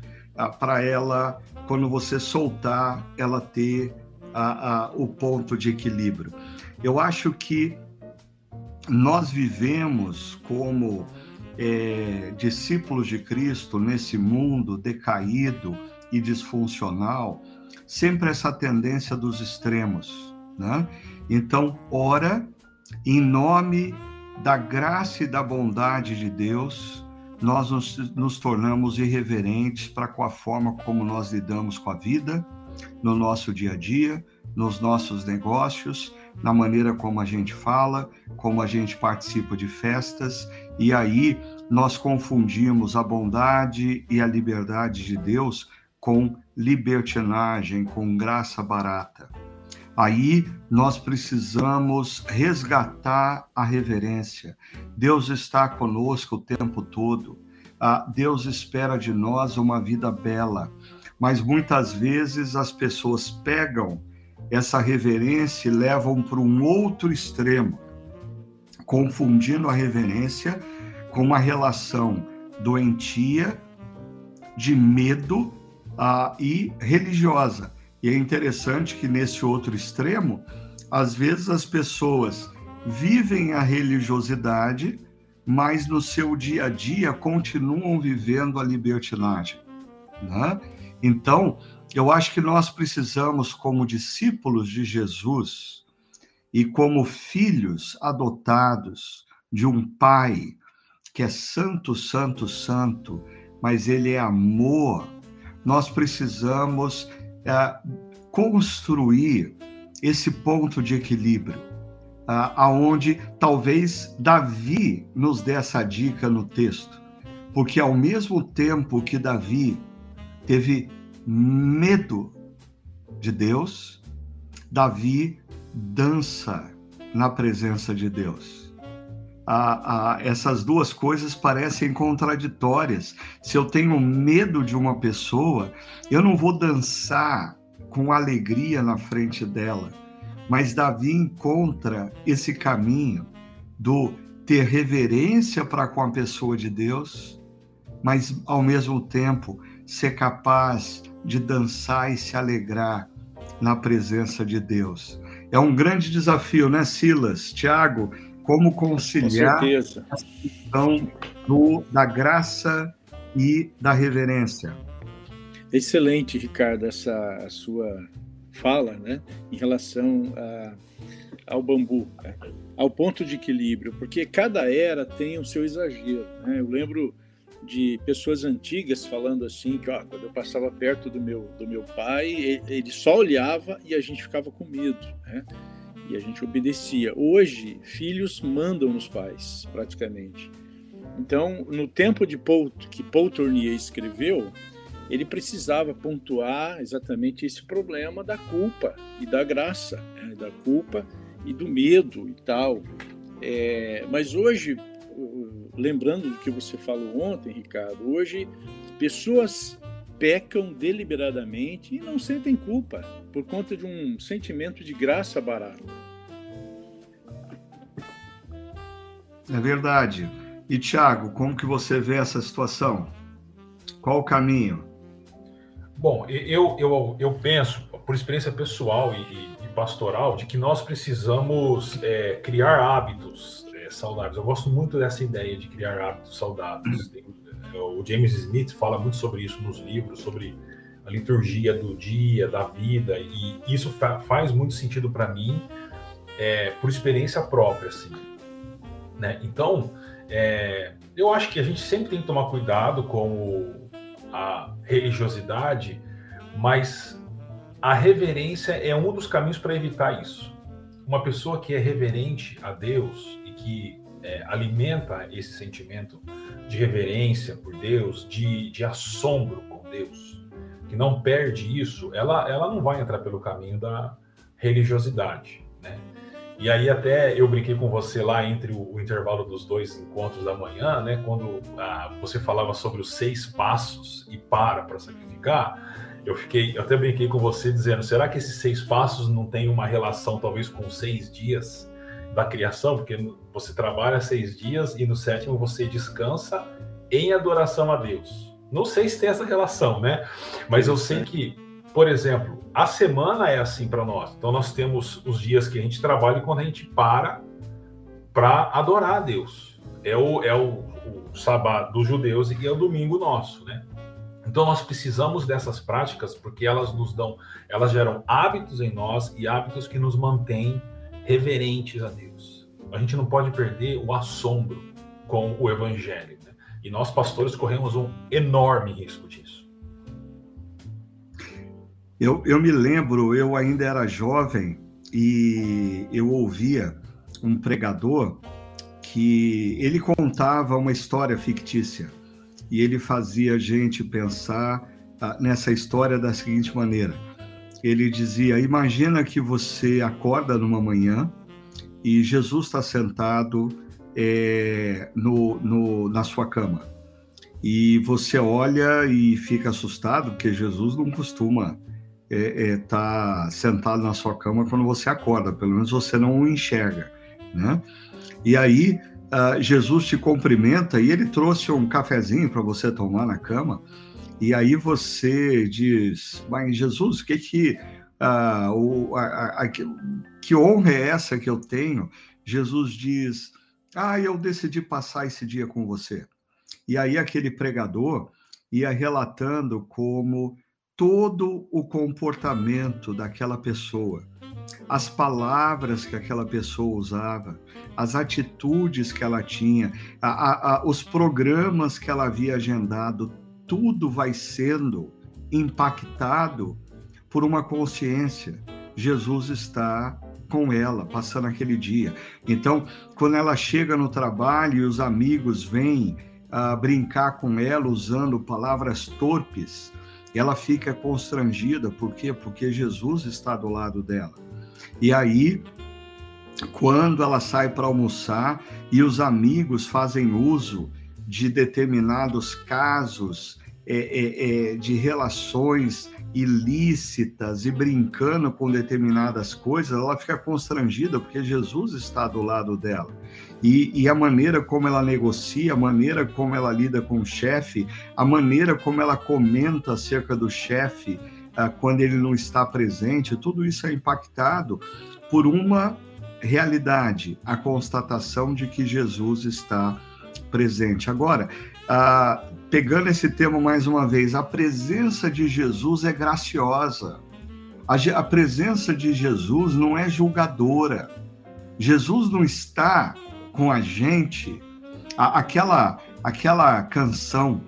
para ela, quando você soltar, ela ter a, a, o ponto de equilíbrio. Eu acho que nós vivemos como é, discípulos de Cristo nesse mundo decaído e disfuncional, sempre essa tendência dos extremos, né? Então, ora em nome da graça e da bondade de Deus, nós nos, nos tornamos irreverentes para com a forma como nós lidamos com a vida, no nosso dia a dia, nos nossos negócios, na maneira como a gente fala, como a gente participa de festas, e aí nós confundimos a bondade e a liberdade de Deus com libertinagem, com graça barata. Aí nós precisamos resgatar a reverência. Deus está conosco o tempo todo. Ah, Deus espera de nós uma vida bela. Mas muitas vezes as pessoas pegam essa reverência e levam para um outro extremo, confundindo a reverência com uma relação doentia, de medo uh, e religiosa. E é interessante que nesse outro extremo, às vezes as pessoas vivem a religiosidade, mas no seu dia a dia continuam vivendo a libertinagem. Né? Então, eu acho que nós precisamos, como discípulos de Jesus e como filhos adotados de um Pai que é santo, santo, santo, mas ele é amor, nós precisamos é, construir esse ponto de equilíbrio, é, aonde talvez Davi nos dê essa dica no texto, porque ao mesmo tempo que Davi teve medo de Deus, Davi dança na presença de Deus a, a, essas duas coisas parecem contraditórias. Se eu tenho medo de uma pessoa, eu não vou dançar com alegria na frente dela. Mas Davi encontra esse caminho do ter reverência para com a pessoa de Deus, mas ao mesmo tempo ser capaz de dançar e se alegrar na presença de Deus. É um grande desafio, né, Silas? Tiago, como conciliar Com a questão do, da graça e da reverência. Excelente, Ricardo, essa sua fala, né, em relação a, ao bambu, né, ao ponto de equilíbrio, porque cada era tem o seu exagero. Né? Eu lembro de pessoas antigas falando assim que ó, quando eu passava perto do meu do meu pai ele só olhava e a gente ficava com medo né? E a gente obedecia. Hoje, filhos mandam nos pais, praticamente. Então, no tempo de Paul, que Paul Tournier escreveu, ele precisava pontuar exatamente esse problema da culpa e da graça, né? da culpa e do medo e tal. É, mas hoje, lembrando do que você falou ontem, Ricardo, hoje pessoas pecam deliberadamente e não sentem culpa por conta de um sentimento de graça barato. É verdade. E Tiago, como que você vê essa situação? Qual o caminho? Bom, eu, eu, eu penso, por experiência pessoal e, e pastoral, de que nós precisamos é, criar hábitos é, saudáveis. Eu gosto muito dessa ideia de criar hábitos saudáveis. É, o James Smith fala muito sobre isso nos livros, sobre a liturgia do dia, da vida, e isso fa faz muito sentido para mim, é, por experiência própria, assim. Né? Então, é, eu acho que a gente sempre tem que tomar cuidado com a religiosidade, mas a reverência é um dos caminhos para evitar isso. Uma pessoa que é reverente a Deus e que é, alimenta esse sentimento de reverência por Deus, de, de assombro com Deus, que não perde isso, ela, ela não vai entrar pelo caminho da religiosidade, né? E aí até eu brinquei com você lá entre o, o intervalo dos dois encontros da manhã, né? Quando ah, você falava sobre os seis passos e para para sacrificar, eu fiquei, eu até brinquei com você dizendo, será que esses seis passos não tem uma relação talvez com seis dias da criação? Porque você trabalha seis dias e no sétimo você descansa em adoração a Deus. Não sei se tem essa relação, né? Mas eu sei que por exemplo, a semana é assim para nós. Então nós temos os dias que a gente trabalha e quando a gente para para adorar a Deus. É o, é o, o sábado dos judeus e é o domingo nosso, né? Então nós precisamos dessas práticas porque elas nos dão, elas geram hábitos em nós e hábitos que nos mantêm reverentes a Deus. A gente não pode perder o assombro com o evangelho. E nós pastores corremos um enorme risco disso. Eu, eu me lembro, eu ainda era jovem e eu ouvia um pregador que ele contava uma história fictícia e ele fazia a gente pensar ah, nessa história da seguinte maneira. Ele dizia: Imagina que você acorda numa manhã e Jesus está sentado é, no, no, na sua cama. E você olha e fica assustado, porque Jesus não costuma está é, é, tá sentado na sua cama quando você acorda, pelo menos você não o enxerga, né? E aí uh, Jesus te cumprimenta e ele trouxe um cafezinho para você tomar na cama, e aí você diz, mas Jesus, que que uh, o, a, a, que honra é essa que eu tenho? Jesus diz, ah, eu decidi passar esse dia com você. E aí aquele pregador ia relatando como todo o comportamento daquela pessoa, as palavras que aquela pessoa usava, as atitudes que ela tinha, a, a, a, os programas que ela havia agendado, tudo vai sendo impactado por uma consciência. Jesus está com ela, passando aquele dia. Então, quando ela chega no trabalho e os amigos vêm uh, brincar com ela usando palavras torpes, ela fica constrangida, por quê? Porque Jesus está do lado dela. E aí, quando ela sai para almoçar e os amigos fazem uso de determinados casos é, é, é, de relações ilícitas e brincando com determinadas coisas, ela fica constrangida porque Jesus está do lado dela. E, e, a maneira como ela negocia, a maneira como ela lida com o chefe, a maneira como ela comenta acerca do chefe uh, quando ele não está presente, tudo isso é impactado por uma realidade, a constatação de que Jesus está presente. Agora, uh, pegando esse tema mais uma vez, a presença de Jesus é graciosa. A, a presença de Jesus não é julgadora. Jesus não está com a gente. A, aquela, aquela canção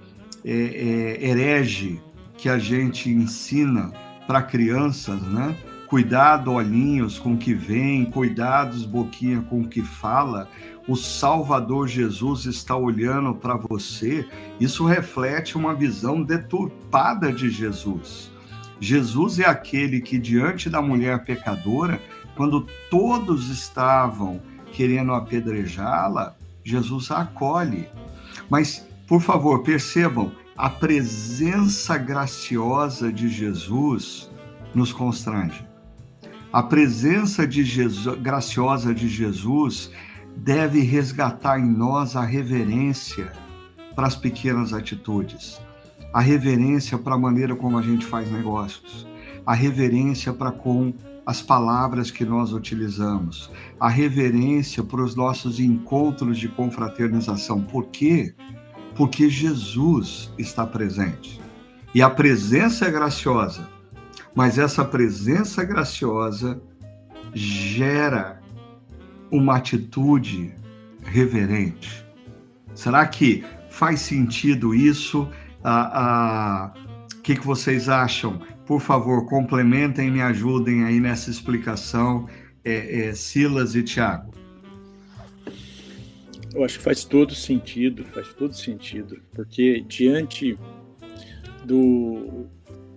é, é, herege que a gente ensina para crianças, né? Cuidado, olhinhos, com o que vem, cuidados, boquinha, com o que fala o Salvador Jesus está olhando para você, isso reflete uma visão deturpada de Jesus. Jesus é aquele que, diante da mulher pecadora, quando todos estavam querendo apedrejá-la, Jesus a acolhe. Mas, por favor, percebam, a presença graciosa de Jesus nos constrange. A presença de Jesus, graciosa de Jesus deve resgatar em nós a reverência para as pequenas atitudes, a reverência para a maneira como a gente faz negócios, a reverência para com as palavras que nós utilizamos, a reverência para os nossos encontros de confraternização. Por quê? Porque Jesus está presente. E a presença é graciosa, mas essa presença graciosa gera uma atitude reverente. Será que faz sentido isso? Ah, ah, o que, que vocês acham? Por favor, complementem, me ajudem aí nessa explicação, é, é, Silas e Tiago. Eu acho que faz todo sentido, faz todo sentido, porque diante do,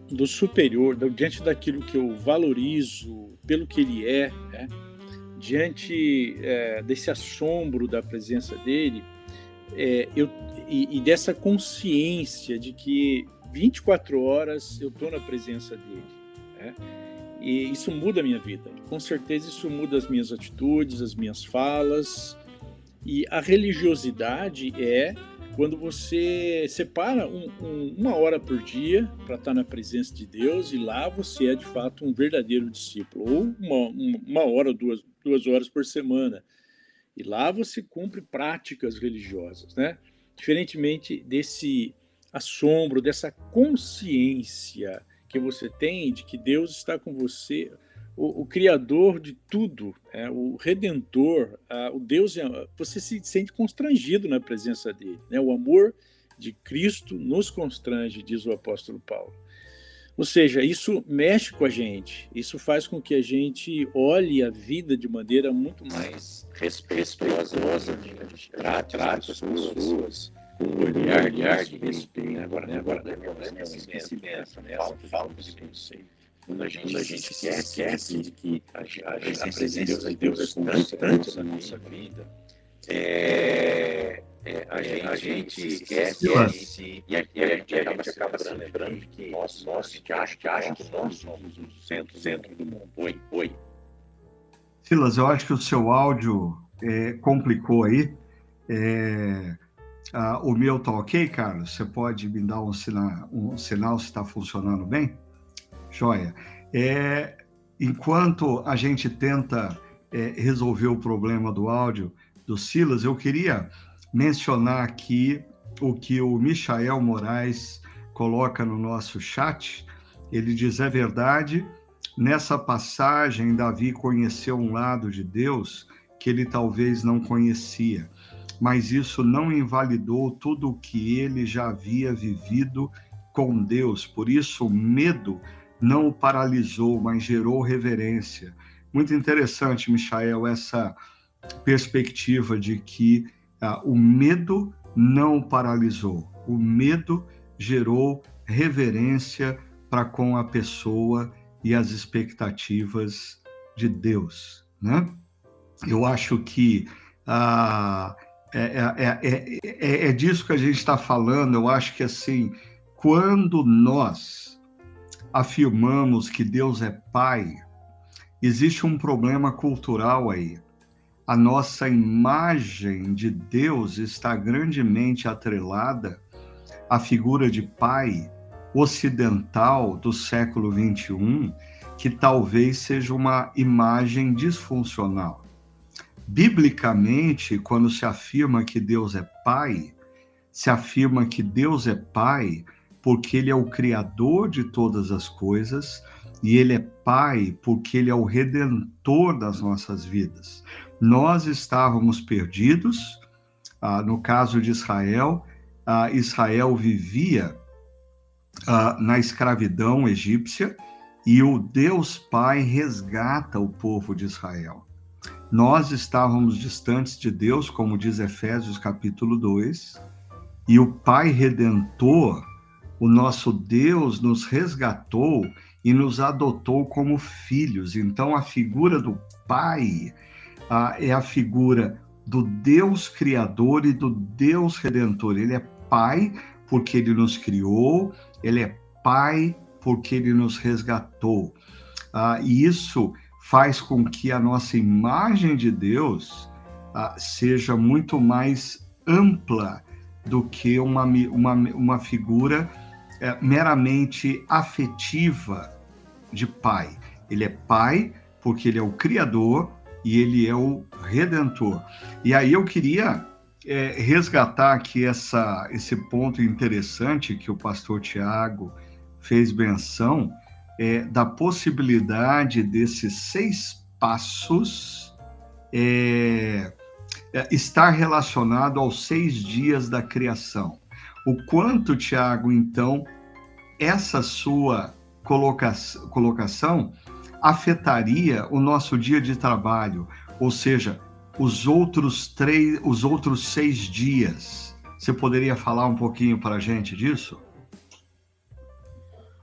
do superior, diante daquilo que eu valorizo pelo que ele é, né? Diante é, desse assombro da presença dele, é, eu, e, e, dessa consciência de que 24 horas eu estou na presença dele. Né? E isso muda a minha vida. Com certeza isso muda as minhas atitudes, as minhas falas. E a religiosidade é quando você separa um, um, uma hora por dia para estar na presença de Deus e lá você é de fato um verdadeiro discípulo, ou uma, uma hora, duas, duas horas por semana. E lá você cumpre práticas religiosas, né? Diferentemente desse assombro, dessa consciência que você tem de que Deus está com você, o, o Criador de tudo, é, o Redentor, o Deus, é, você se sente constrangido na presença dele. Né? O amor de Cristo nos constrange, diz o apóstolo Paulo. Ou seja, isso mexe com a gente, isso faz com que a gente olhe a vida de maneira muito mais respeitosa, trate as pessoas com um olhar, olhar de respeito. Agora, né? agora, né? Agora, né? Esquecimento, né? Falo do conceito. Quando a gente, Quando a gente se esquece de que a, a, a presença de Deus, é Deus é constante na nossa vida, é, é, a, gente, a gente esquece e, e, a, e a gente acaba, acaba se lembrando de que nós, nós que acha que, acha que nós somos o centro, centro do mundo. Oi, oi. Silas, eu acho que o seu áudio é, complicou aí. É, ah, o meu tá ok, Carlos? Você pode me dar um sinal, um sinal se está funcionando bem? Joia. É, enquanto a gente tenta é, resolver o problema do áudio do Silas, eu queria mencionar aqui o que o Michael Moraes coloca no nosso chat. Ele diz: é verdade, nessa passagem, Davi conheceu um lado de Deus que ele talvez não conhecia, mas isso não invalidou tudo o que ele já havia vivido com Deus. Por isso, o medo não o paralisou, mas gerou reverência. Muito interessante, Michael, essa perspectiva de que ah, o medo não paralisou, o medo gerou reverência para com a pessoa e as expectativas de Deus, né? Eu acho que ah, é, é, é, é, disso que a gente está falando. Eu acho que assim, quando nós afirmamos que Deus é Pai, existe um problema cultural aí. A nossa imagem de Deus está grandemente atrelada à figura de Pai ocidental do século XXI, que talvez seja uma imagem disfuncional. Biblicamente, quando se afirma que Deus é Pai, se afirma que Deus é Pai porque Ele é o Criador de todas as coisas e Ele é Pai porque Ele é o Redentor das nossas vidas. Nós estávamos perdidos, ah, no caso de Israel, ah, Israel vivia ah, na escravidão egípcia e o Deus Pai resgata o povo de Israel. Nós estávamos distantes de Deus, como diz Efésios capítulo 2, e o Pai redentor, o nosso Deus, nos resgatou e nos adotou como filhos. Então, a figura do Pai ah, é a figura do Deus Criador e do Deus Redentor. Ele é Pai porque ele nos criou, ele é Pai porque ele nos resgatou. Ah, e isso faz com que a nossa imagem de Deus ah, seja muito mais ampla do que uma, uma, uma figura é, meramente afetiva de pai. Ele é pai porque ele é o criador e ele é o redentor. E aí eu queria é, resgatar aqui essa, esse ponto interessante que o pastor Tiago fez menção é, da possibilidade desses seis passos é, é, estar relacionado aos seis dias da criação. O quanto, Tiago, então, essa sua coloca colocação afetaria o nosso dia de trabalho, ou seja, os outros três, os outros seis dias. Você poderia falar um pouquinho para a gente disso?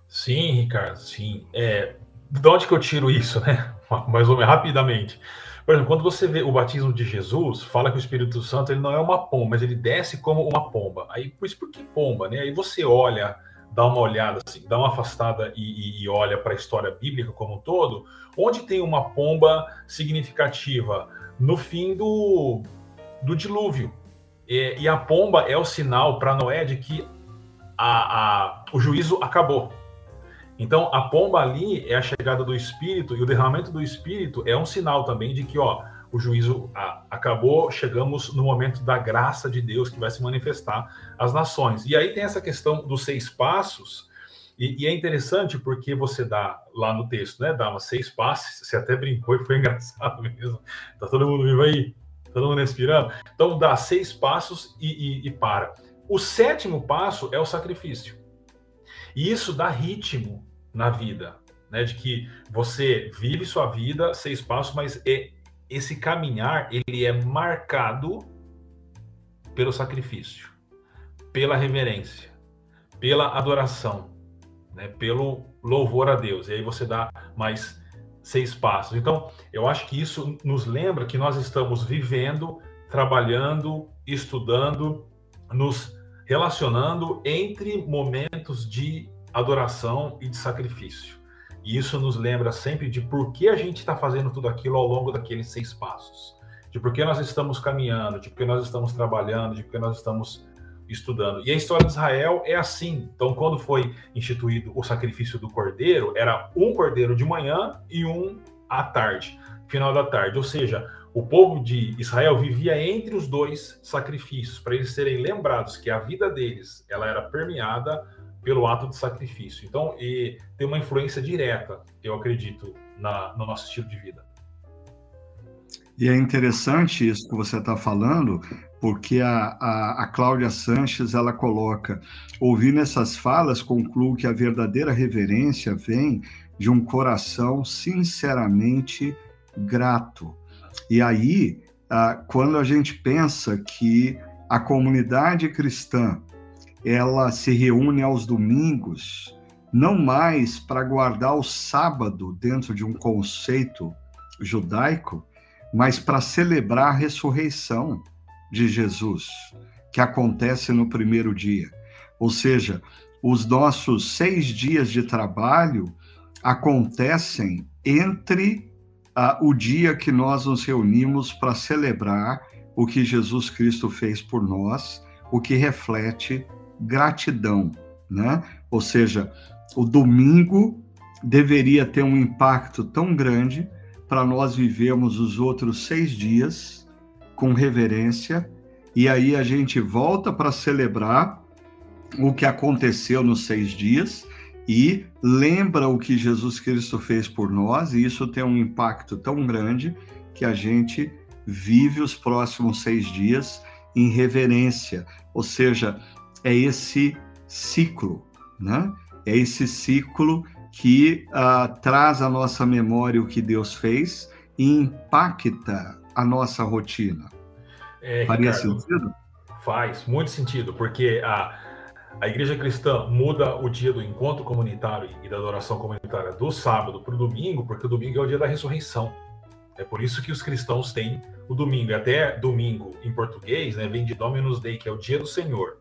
Sim, Ricardo, sim. É, de onde que eu tiro isso, né? Mais ou menos rapidamente. Por exemplo, quando você vê o batismo de Jesus, fala que o Espírito Santo ele não é uma pomba, mas ele desce como uma pomba. Aí, pois por que pomba, né? Aí você olha, dá uma olhada assim, dá uma afastada e, e, e olha para a história bíblica como um todo, onde tem uma pomba significativa no fim do, do dilúvio. E, e a pomba é o sinal para Noé de que a, a, o juízo acabou. Então, a pomba ali é a chegada do Espírito e o derramamento do Espírito é um sinal também de que, ó, o juízo acabou, chegamos no momento da graça de Deus que vai se manifestar às nações. E aí tem essa questão dos seis passos, e, e é interessante porque você dá lá no texto, né, dá seis passos, você até brincou e foi engraçado mesmo. Tá todo mundo vivo aí? Todo mundo respirando? Então dá seis passos e, e, e para. O sétimo passo é o sacrifício. E isso dá ritmo na vida, né? De que você vive sua vida seis passos, mas é, esse caminhar ele é marcado pelo sacrifício, pela reverência, pela adoração, né? Pelo louvor a Deus. E aí você dá mais seis passos. Então, eu acho que isso nos lembra que nós estamos vivendo, trabalhando, estudando, nos relacionando entre momentos de adoração e de sacrifício. E isso nos lembra sempre de por que a gente está fazendo tudo aquilo ao longo daqueles seis passos. De por que nós estamos caminhando, de por que nós estamos trabalhando, de por que nós estamos estudando. E a história de Israel é assim. Então, quando foi instituído o sacrifício do cordeiro, era um cordeiro de manhã e um à tarde, final da tarde. Ou seja, o povo de Israel vivia entre os dois sacrifícios, para eles serem lembrados que a vida deles ela era permeada pelo ato de sacrifício. Então, e tem uma influência direta, eu acredito, na, no nosso estilo de vida. E é interessante isso que você está falando, porque a, a, a Cláudia Sanches ela coloca: ouvindo essas falas, concluo que a verdadeira reverência vem de um coração sinceramente grato. E aí, quando a gente pensa que a comunidade cristã ela se reúne aos domingos, não mais para guardar o sábado dentro de um conceito judaico, mas para celebrar a ressurreição de Jesus, que acontece no primeiro dia. Ou seja, os nossos seis dias de trabalho acontecem entre uh, o dia que nós nos reunimos para celebrar o que Jesus Cristo fez por nós, o que reflete gratidão, né? Ou seja, o domingo deveria ter um impacto tão grande para nós vivermos os outros seis dias com reverência e aí a gente volta para celebrar o que aconteceu nos seis dias e lembra o que Jesus Cristo fez por nós e isso tem um impacto tão grande que a gente vive os próximos seis dias em reverência, ou seja, é esse ciclo, né? É esse ciclo que uh, traz à nossa memória o que Deus fez e impacta a nossa rotina. É, Faria Ricardo, sentido? Faz muito sentido, porque a, a igreja cristã muda o dia do encontro comunitário e da adoração comunitária do sábado para o domingo, porque o domingo é o dia da ressurreição. É por isso que os cristãos têm o domingo, até domingo em português, né, vem de Dominus Day, que é o dia do Senhor.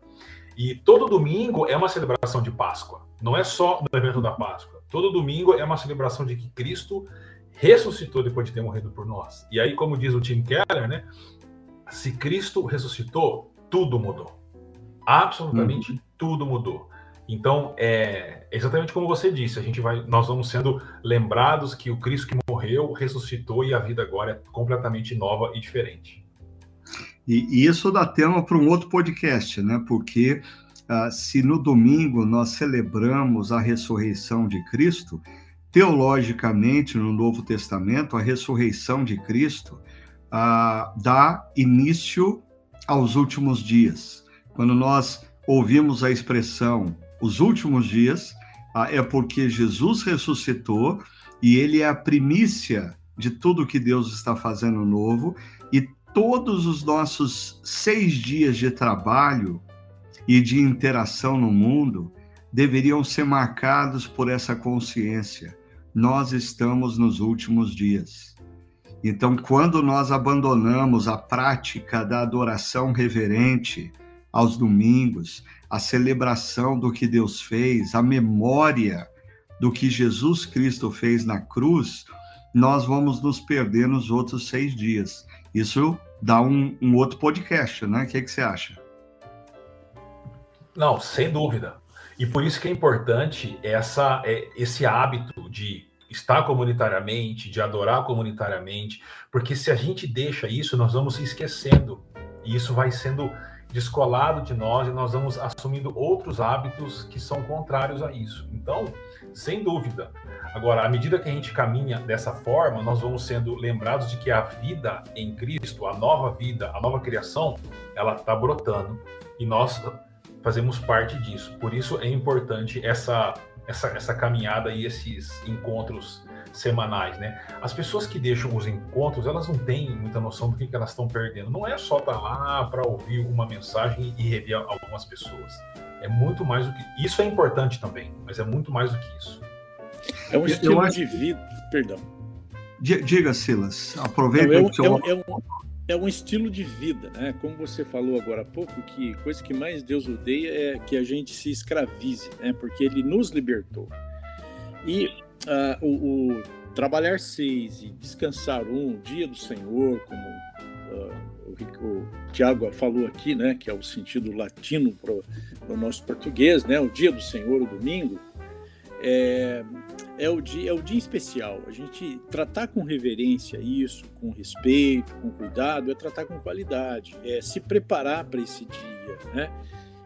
E todo domingo é uma celebração de Páscoa. Não é só no evento da Páscoa. Todo domingo é uma celebração de que Cristo ressuscitou depois de ter morrido por nós. E aí, como diz o Tim Keller, né? Se Cristo ressuscitou, tudo mudou. Absolutamente uhum. tudo mudou. Então, é exatamente como você disse, a gente vai, nós vamos sendo lembrados que o Cristo que morreu ressuscitou e a vida agora é completamente nova e diferente. E, e isso dá tema para um outro podcast, né? Porque uh, se no domingo nós celebramos a ressurreição de Cristo, teologicamente no Novo Testamento a ressurreição de Cristo uh, dá início aos últimos dias. Quando nós ouvimos a expressão os últimos dias, ah, é porque Jesus ressuscitou e ele é a primícia de tudo que Deus está fazendo novo, todos os nossos seis dias de trabalho e de interação no mundo deveriam ser marcados por essa consciência. Nós estamos nos últimos dias. Então, quando nós abandonamos a prática da adoração reverente aos domingos, a celebração do que Deus fez, a memória do que Jesus Cristo fez na cruz, nós vamos nos perder nos outros seis dias. Isso dá um, um outro podcast, né? O que, que você acha? Não, sem dúvida. E por isso que é importante essa, é, esse hábito de estar comunitariamente, de adorar comunitariamente, porque se a gente deixa isso, nós vamos esquecendo. E isso vai sendo descolado de nós e nós vamos assumindo outros hábitos que são contrários a isso. Então, sem dúvida. Agora, à medida que a gente caminha dessa forma, nós vamos sendo lembrados de que a vida em Cristo, a nova vida, a nova criação, ela está brotando e nós fazemos parte disso. Por isso é importante essa essa, essa caminhada e esses encontros semanais, né? As pessoas que deixam os encontros, elas não têm muita noção do que, que elas estão perdendo. Não é só estar tá lá para ouvir uma mensagem e rever algumas pessoas. É muito mais do que isso é importante também, mas é muito mais do que isso. É um estilo acho... de vida, perdão. Diga, Silas, aproveita não, é, um, seu... é, um, é, um, é um estilo de vida, né? Como você falou agora há pouco, que coisa que mais Deus odeia é que a gente se escravize, né? Porque Ele nos libertou. E uh, o, o, trabalhar seis e descansar um, dia do Senhor, como uh, o, o Tiago falou aqui, né, que é o sentido latino para o nosso português, né, o dia do Senhor, o domingo, é, é, o dia, é o dia especial. A gente tratar com reverência isso, com respeito, com cuidado, é tratar com qualidade, é se preparar para esse dia, né?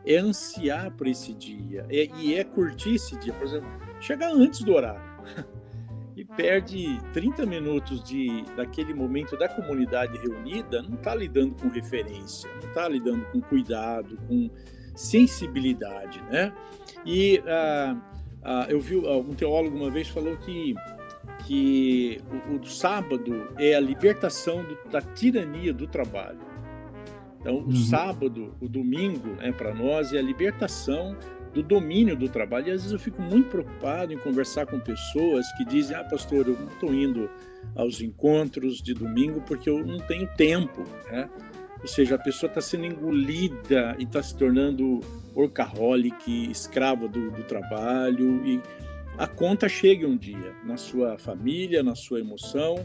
É ansiar para esse dia, é, e é curtir esse dia. Por exemplo, chegar antes do horário e perde 30 minutos de, daquele momento da comunidade reunida, não está lidando com referência, não está lidando com cuidado, com sensibilidade, né? E ah, ah, eu vi algum teólogo uma vez falou que que o, o sábado é a libertação do, da tirania do trabalho. Então, o uhum. sábado, o domingo, né, para nós é a libertação do domínio do trabalho. E às vezes eu fico muito preocupado em conversar com pessoas que dizem: Ah, pastor, eu não estou indo aos encontros de domingo porque eu não tenho tempo. Né? Ou seja, a pessoa está sendo engolida e está se tornando workaholic, escrava do, do trabalho. E a conta chega um dia na sua família, na sua emoção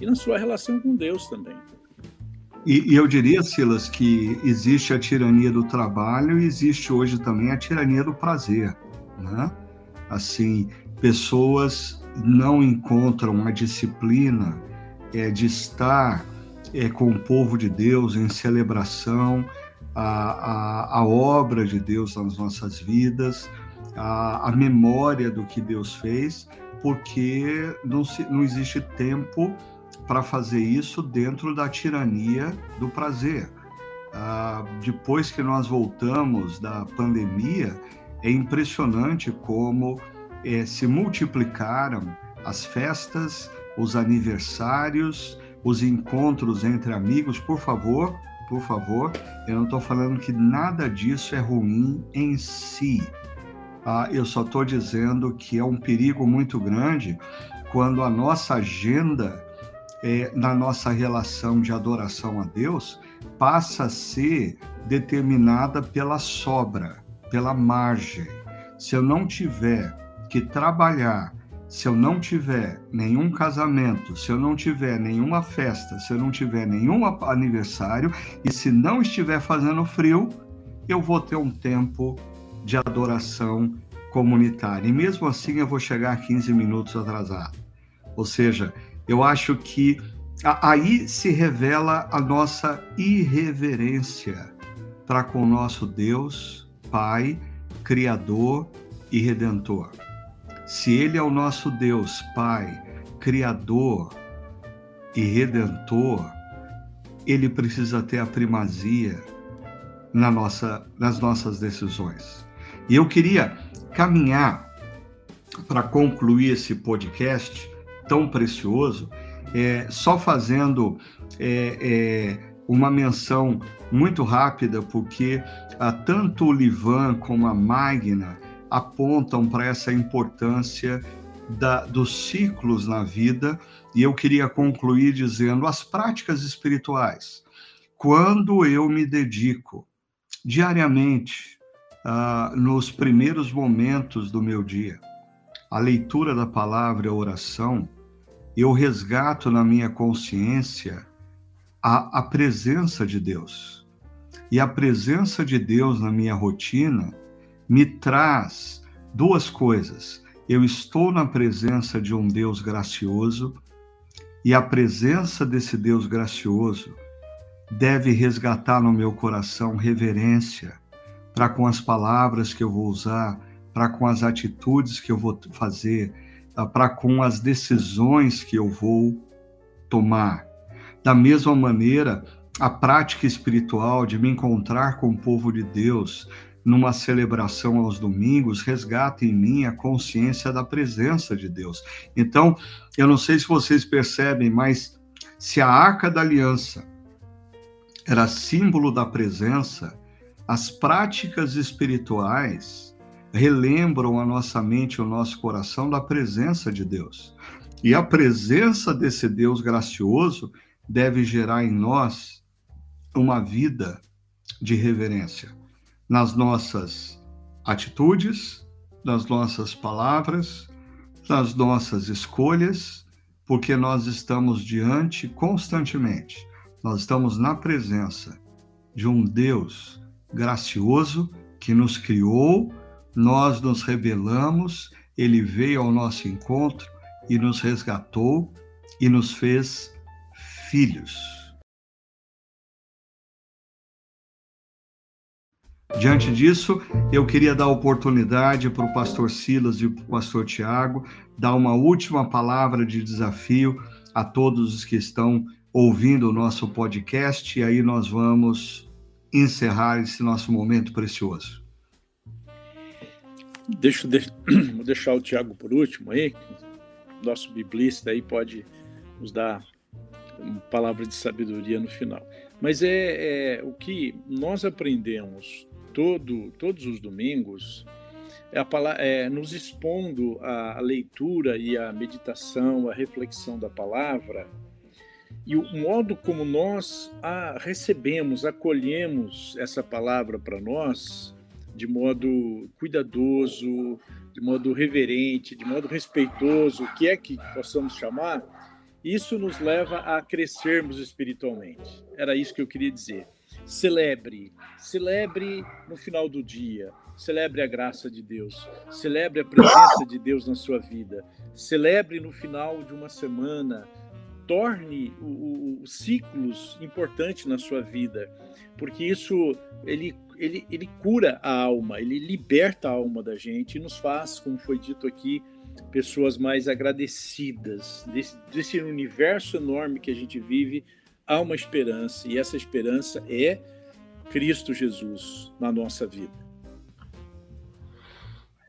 e na sua relação com Deus também. E, e, eu diria, Silas, que existe a tirania do trabalho e existe hoje também a tirania do prazer, né? Assim, pessoas não encontram a disciplina é, de estar é, com o povo de Deus em celebração, a, a, a obra de Deus nas nossas vidas, a, a memória do que Deus fez, porque não, se, não existe tempo para fazer isso dentro da tirania do prazer. Ah, depois que nós voltamos da pandemia, é impressionante como é, se multiplicaram as festas, os aniversários, os encontros entre amigos. Por favor, por favor, eu não estou falando que nada disso é ruim em si. Ah, eu só estou dizendo que é um perigo muito grande quando a nossa agenda é, na nossa relação de adoração a Deus passa a ser determinada pela sobra, pela margem. Se eu não tiver que trabalhar, se eu não tiver nenhum casamento, se eu não tiver nenhuma festa, se eu não tiver nenhum aniversário e se não estiver fazendo frio, eu vou ter um tempo de adoração comunitária. E mesmo assim eu vou chegar 15 minutos atrasado. Ou seja, eu acho que aí se revela a nossa irreverência para com o nosso Deus, Pai, Criador e Redentor. Se Ele é o nosso Deus, Pai, Criador e Redentor, Ele precisa ter a primazia na nossa, nas nossas decisões. E eu queria caminhar para concluir esse podcast tão precioso, é, só fazendo é, é, uma menção muito rápida, porque ah, tanto o Livan como a Magna apontam para essa importância da, dos ciclos na vida, e eu queria concluir dizendo as práticas espirituais. Quando eu me dedico diariamente, ah, nos primeiros momentos do meu dia, a leitura da palavra a oração, eu resgato na minha consciência a, a presença de Deus. E a presença de Deus na minha rotina me traz duas coisas. Eu estou na presença de um Deus gracioso, e a presença desse Deus gracioso deve resgatar no meu coração reverência para com as palavras que eu vou usar, para com as atitudes que eu vou fazer, para com as decisões que eu vou tomar. Da mesma maneira, a prática espiritual de me encontrar com o povo de Deus numa celebração aos domingos resgata em mim a consciência da presença de Deus. Então, eu não sei se vocês percebem, mas se a arca da aliança era símbolo da presença, as práticas espirituais relembram a nossa mente o nosso coração da presença de Deus. E a presença desse Deus gracioso deve gerar em nós uma vida de reverência nas nossas atitudes, nas nossas palavras, nas nossas escolhas, porque nós estamos diante constantemente nós estamos na presença de um Deus gracioso que nos criou, nós nos rebelamos, ele veio ao nosso encontro e nos resgatou e nos fez filhos. Diante disso, eu queria dar oportunidade para o pastor Silas e o pastor Tiago dar uma última palavra de desafio a todos os que estão ouvindo o nosso podcast e aí nós vamos encerrar esse nosso momento precioso. Deixa, deixa vou deixar o Tiago por último aí, nosso biblista aí pode nos dar uma palavra de sabedoria no final. Mas é, é o que nós aprendemos todo, todos os domingos é, a, é nos expondo a leitura e a meditação, a reflexão da palavra e o modo como nós a recebemos, acolhemos essa palavra para nós, de modo cuidadoso, de modo reverente, de modo respeitoso, o que é que possamos chamar, isso nos leva a crescermos espiritualmente. Era isso que eu queria dizer. Celebre, celebre no final do dia, celebre a graça de Deus, celebre a presença de Deus na sua vida, celebre no final de uma semana, torne os ciclos importantes na sua vida, porque isso ele, ele, ele cura a alma, ele liberta a alma da gente e nos faz, como foi dito aqui, pessoas mais agradecidas. Desse, desse universo enorme que a gente vive, há uma esperança, e essa esperança é Cristo Jesus na nossa vida.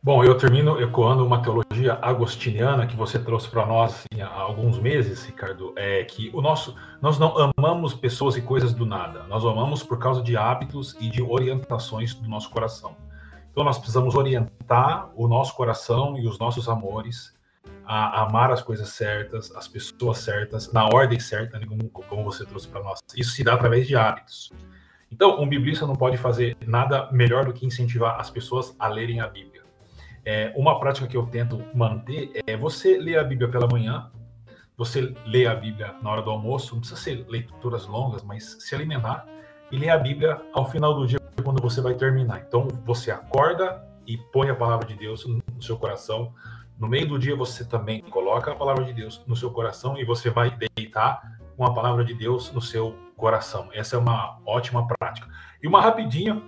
Bom, eu termino ecoando uma teologia agostiniana que você trouxe para nós assim, há alguns meses, Ricardo, é que o nosso, nós não amamos pessoas e coisas do nada, nós amamos por causa de hábitos e de orientações do nosso coração. Então nós precisamos orientar o nosso coração e os nossos amores a amar as coisas certas, as pessoas certas, na ordem certa, né, como, como você trouxe para nós. Isso se dá através de hábitos. Então, um biblista não pode fazer nada melhor do que incentivar as pessoas a lerem a Bíblia. É, uma prática que eu tento manter é você ler a Bíblia pela manhã, você lê a Bíblia na hora do almoço, não precisa ser leituras longas, mas se alimentar e ler a Bíblia ao final do dia, quando você vai terminar. Então, você acorda e põe a palavra de Deus no seu coração. No meio do dia, você também coloca a palavra de Deus no seu coração e você vai deitar com a palavra de Deus no seu coração. Essa é uma ótima prática. E uma rapidinha,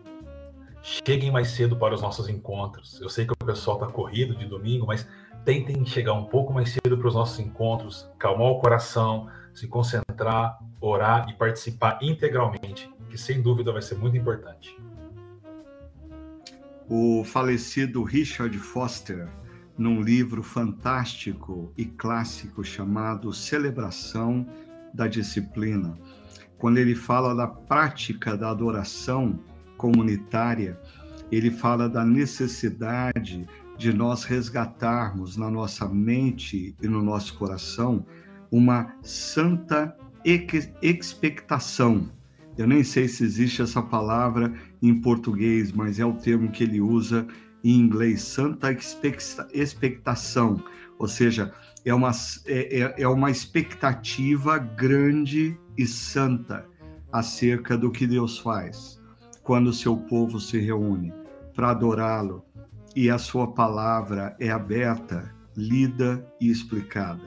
cheguem mais cedo para os nossos encontros. Eu sei que o pessoal está corrido de domingo, mas tentem chegar um pouco mais cedo para os nossos encontros, calmar o coração, se concentrar, orar e participar integralmente, que sem dúvida vai ser muito importante. O falecido Richard Foster, num livro fantástico e clássico chamado Celebração da Disciplina, quando ele fala da prática da adoração comunitária, ele fala da necessidade de nós resgatarmos na nossa mente e no nosso coração uma santa expectação. Eu nem sei se existe essa palavra em português, mas é o termo que ele usa em inglês, santa expectação, ou seja, é uma, é, é, é uma expectativa grande e santa acerca do que Deus faz quando seu povo se reúne para adorá-lo e a sua palavra é aberta, lida e explicada.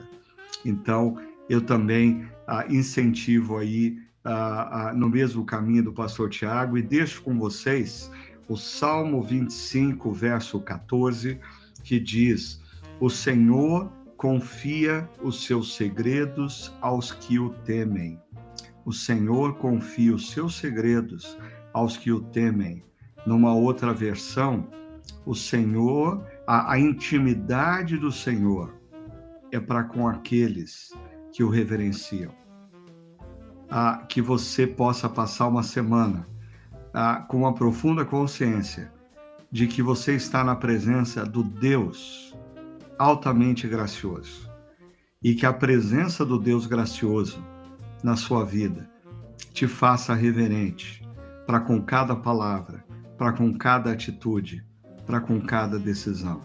Então, eu também ah, incentivo aí ah, ah, no mesmo caminho do pastor Tiago e deixo com vocês o Salmo 25, verso 14, que diz: O Senhor confia os seus segredos aos que o temem. O Senhor confia os seus segredos aos que o temem. Numa outra versão, o Senhor, a, a intimidade do Senhor é para com aqueles que o reverenciam. Ah, que você possa passar uma semana ah, com uma profunda consciência de que você está na presença do Deus altamente gracioso e que a presença do Deus gracioso na sua vida te faça reverente para com cada palavra, para com cada atitude, para com cada decisão.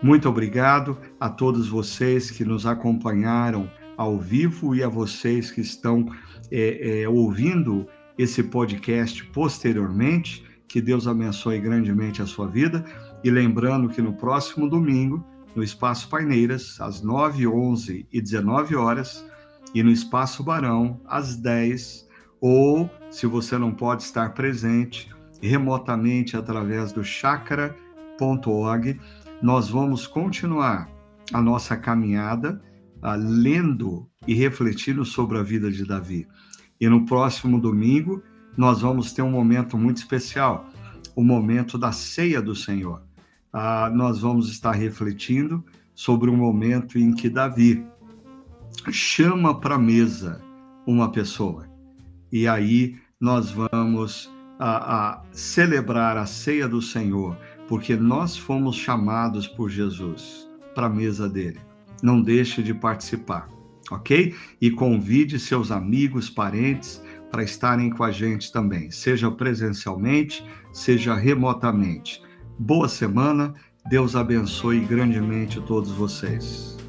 Muito obrigado a todos vocês que nos acompanharam ao vivo e a vocês que estão é, é, ouvindo esse podcast posteriormente. Que Deus abençoe grandemente a sua vida. E lembrando que no próximo domingo, no Espaço Paineiras, às 9, 11 e 19 horas, e no Espaço Barão, às 10, ou, se você não pode estar presente, remotamente através do chakra.org, nós vamos continuar a nossa caminhada uh, lendo e refletindo sobre a vida de Davi. E no próximo domingo, nós vamos ter um momento muito especial, o momento da ceia do Senhor. Uh, nós vamos estar refletindo sobre o momento em que Davi chama para a mesa uma pessoa. E aí nós vamos a, a celebrar a ceia do Senhor, porque nós fomos chamados por Jesus para a mesa dele. Não deixe de participar, ok? E convide seus amigos, parentes para estarem com a gente também, seja presencialmente, seja remotamente. Boa semana, Deus abençoe grandemente todos vocês.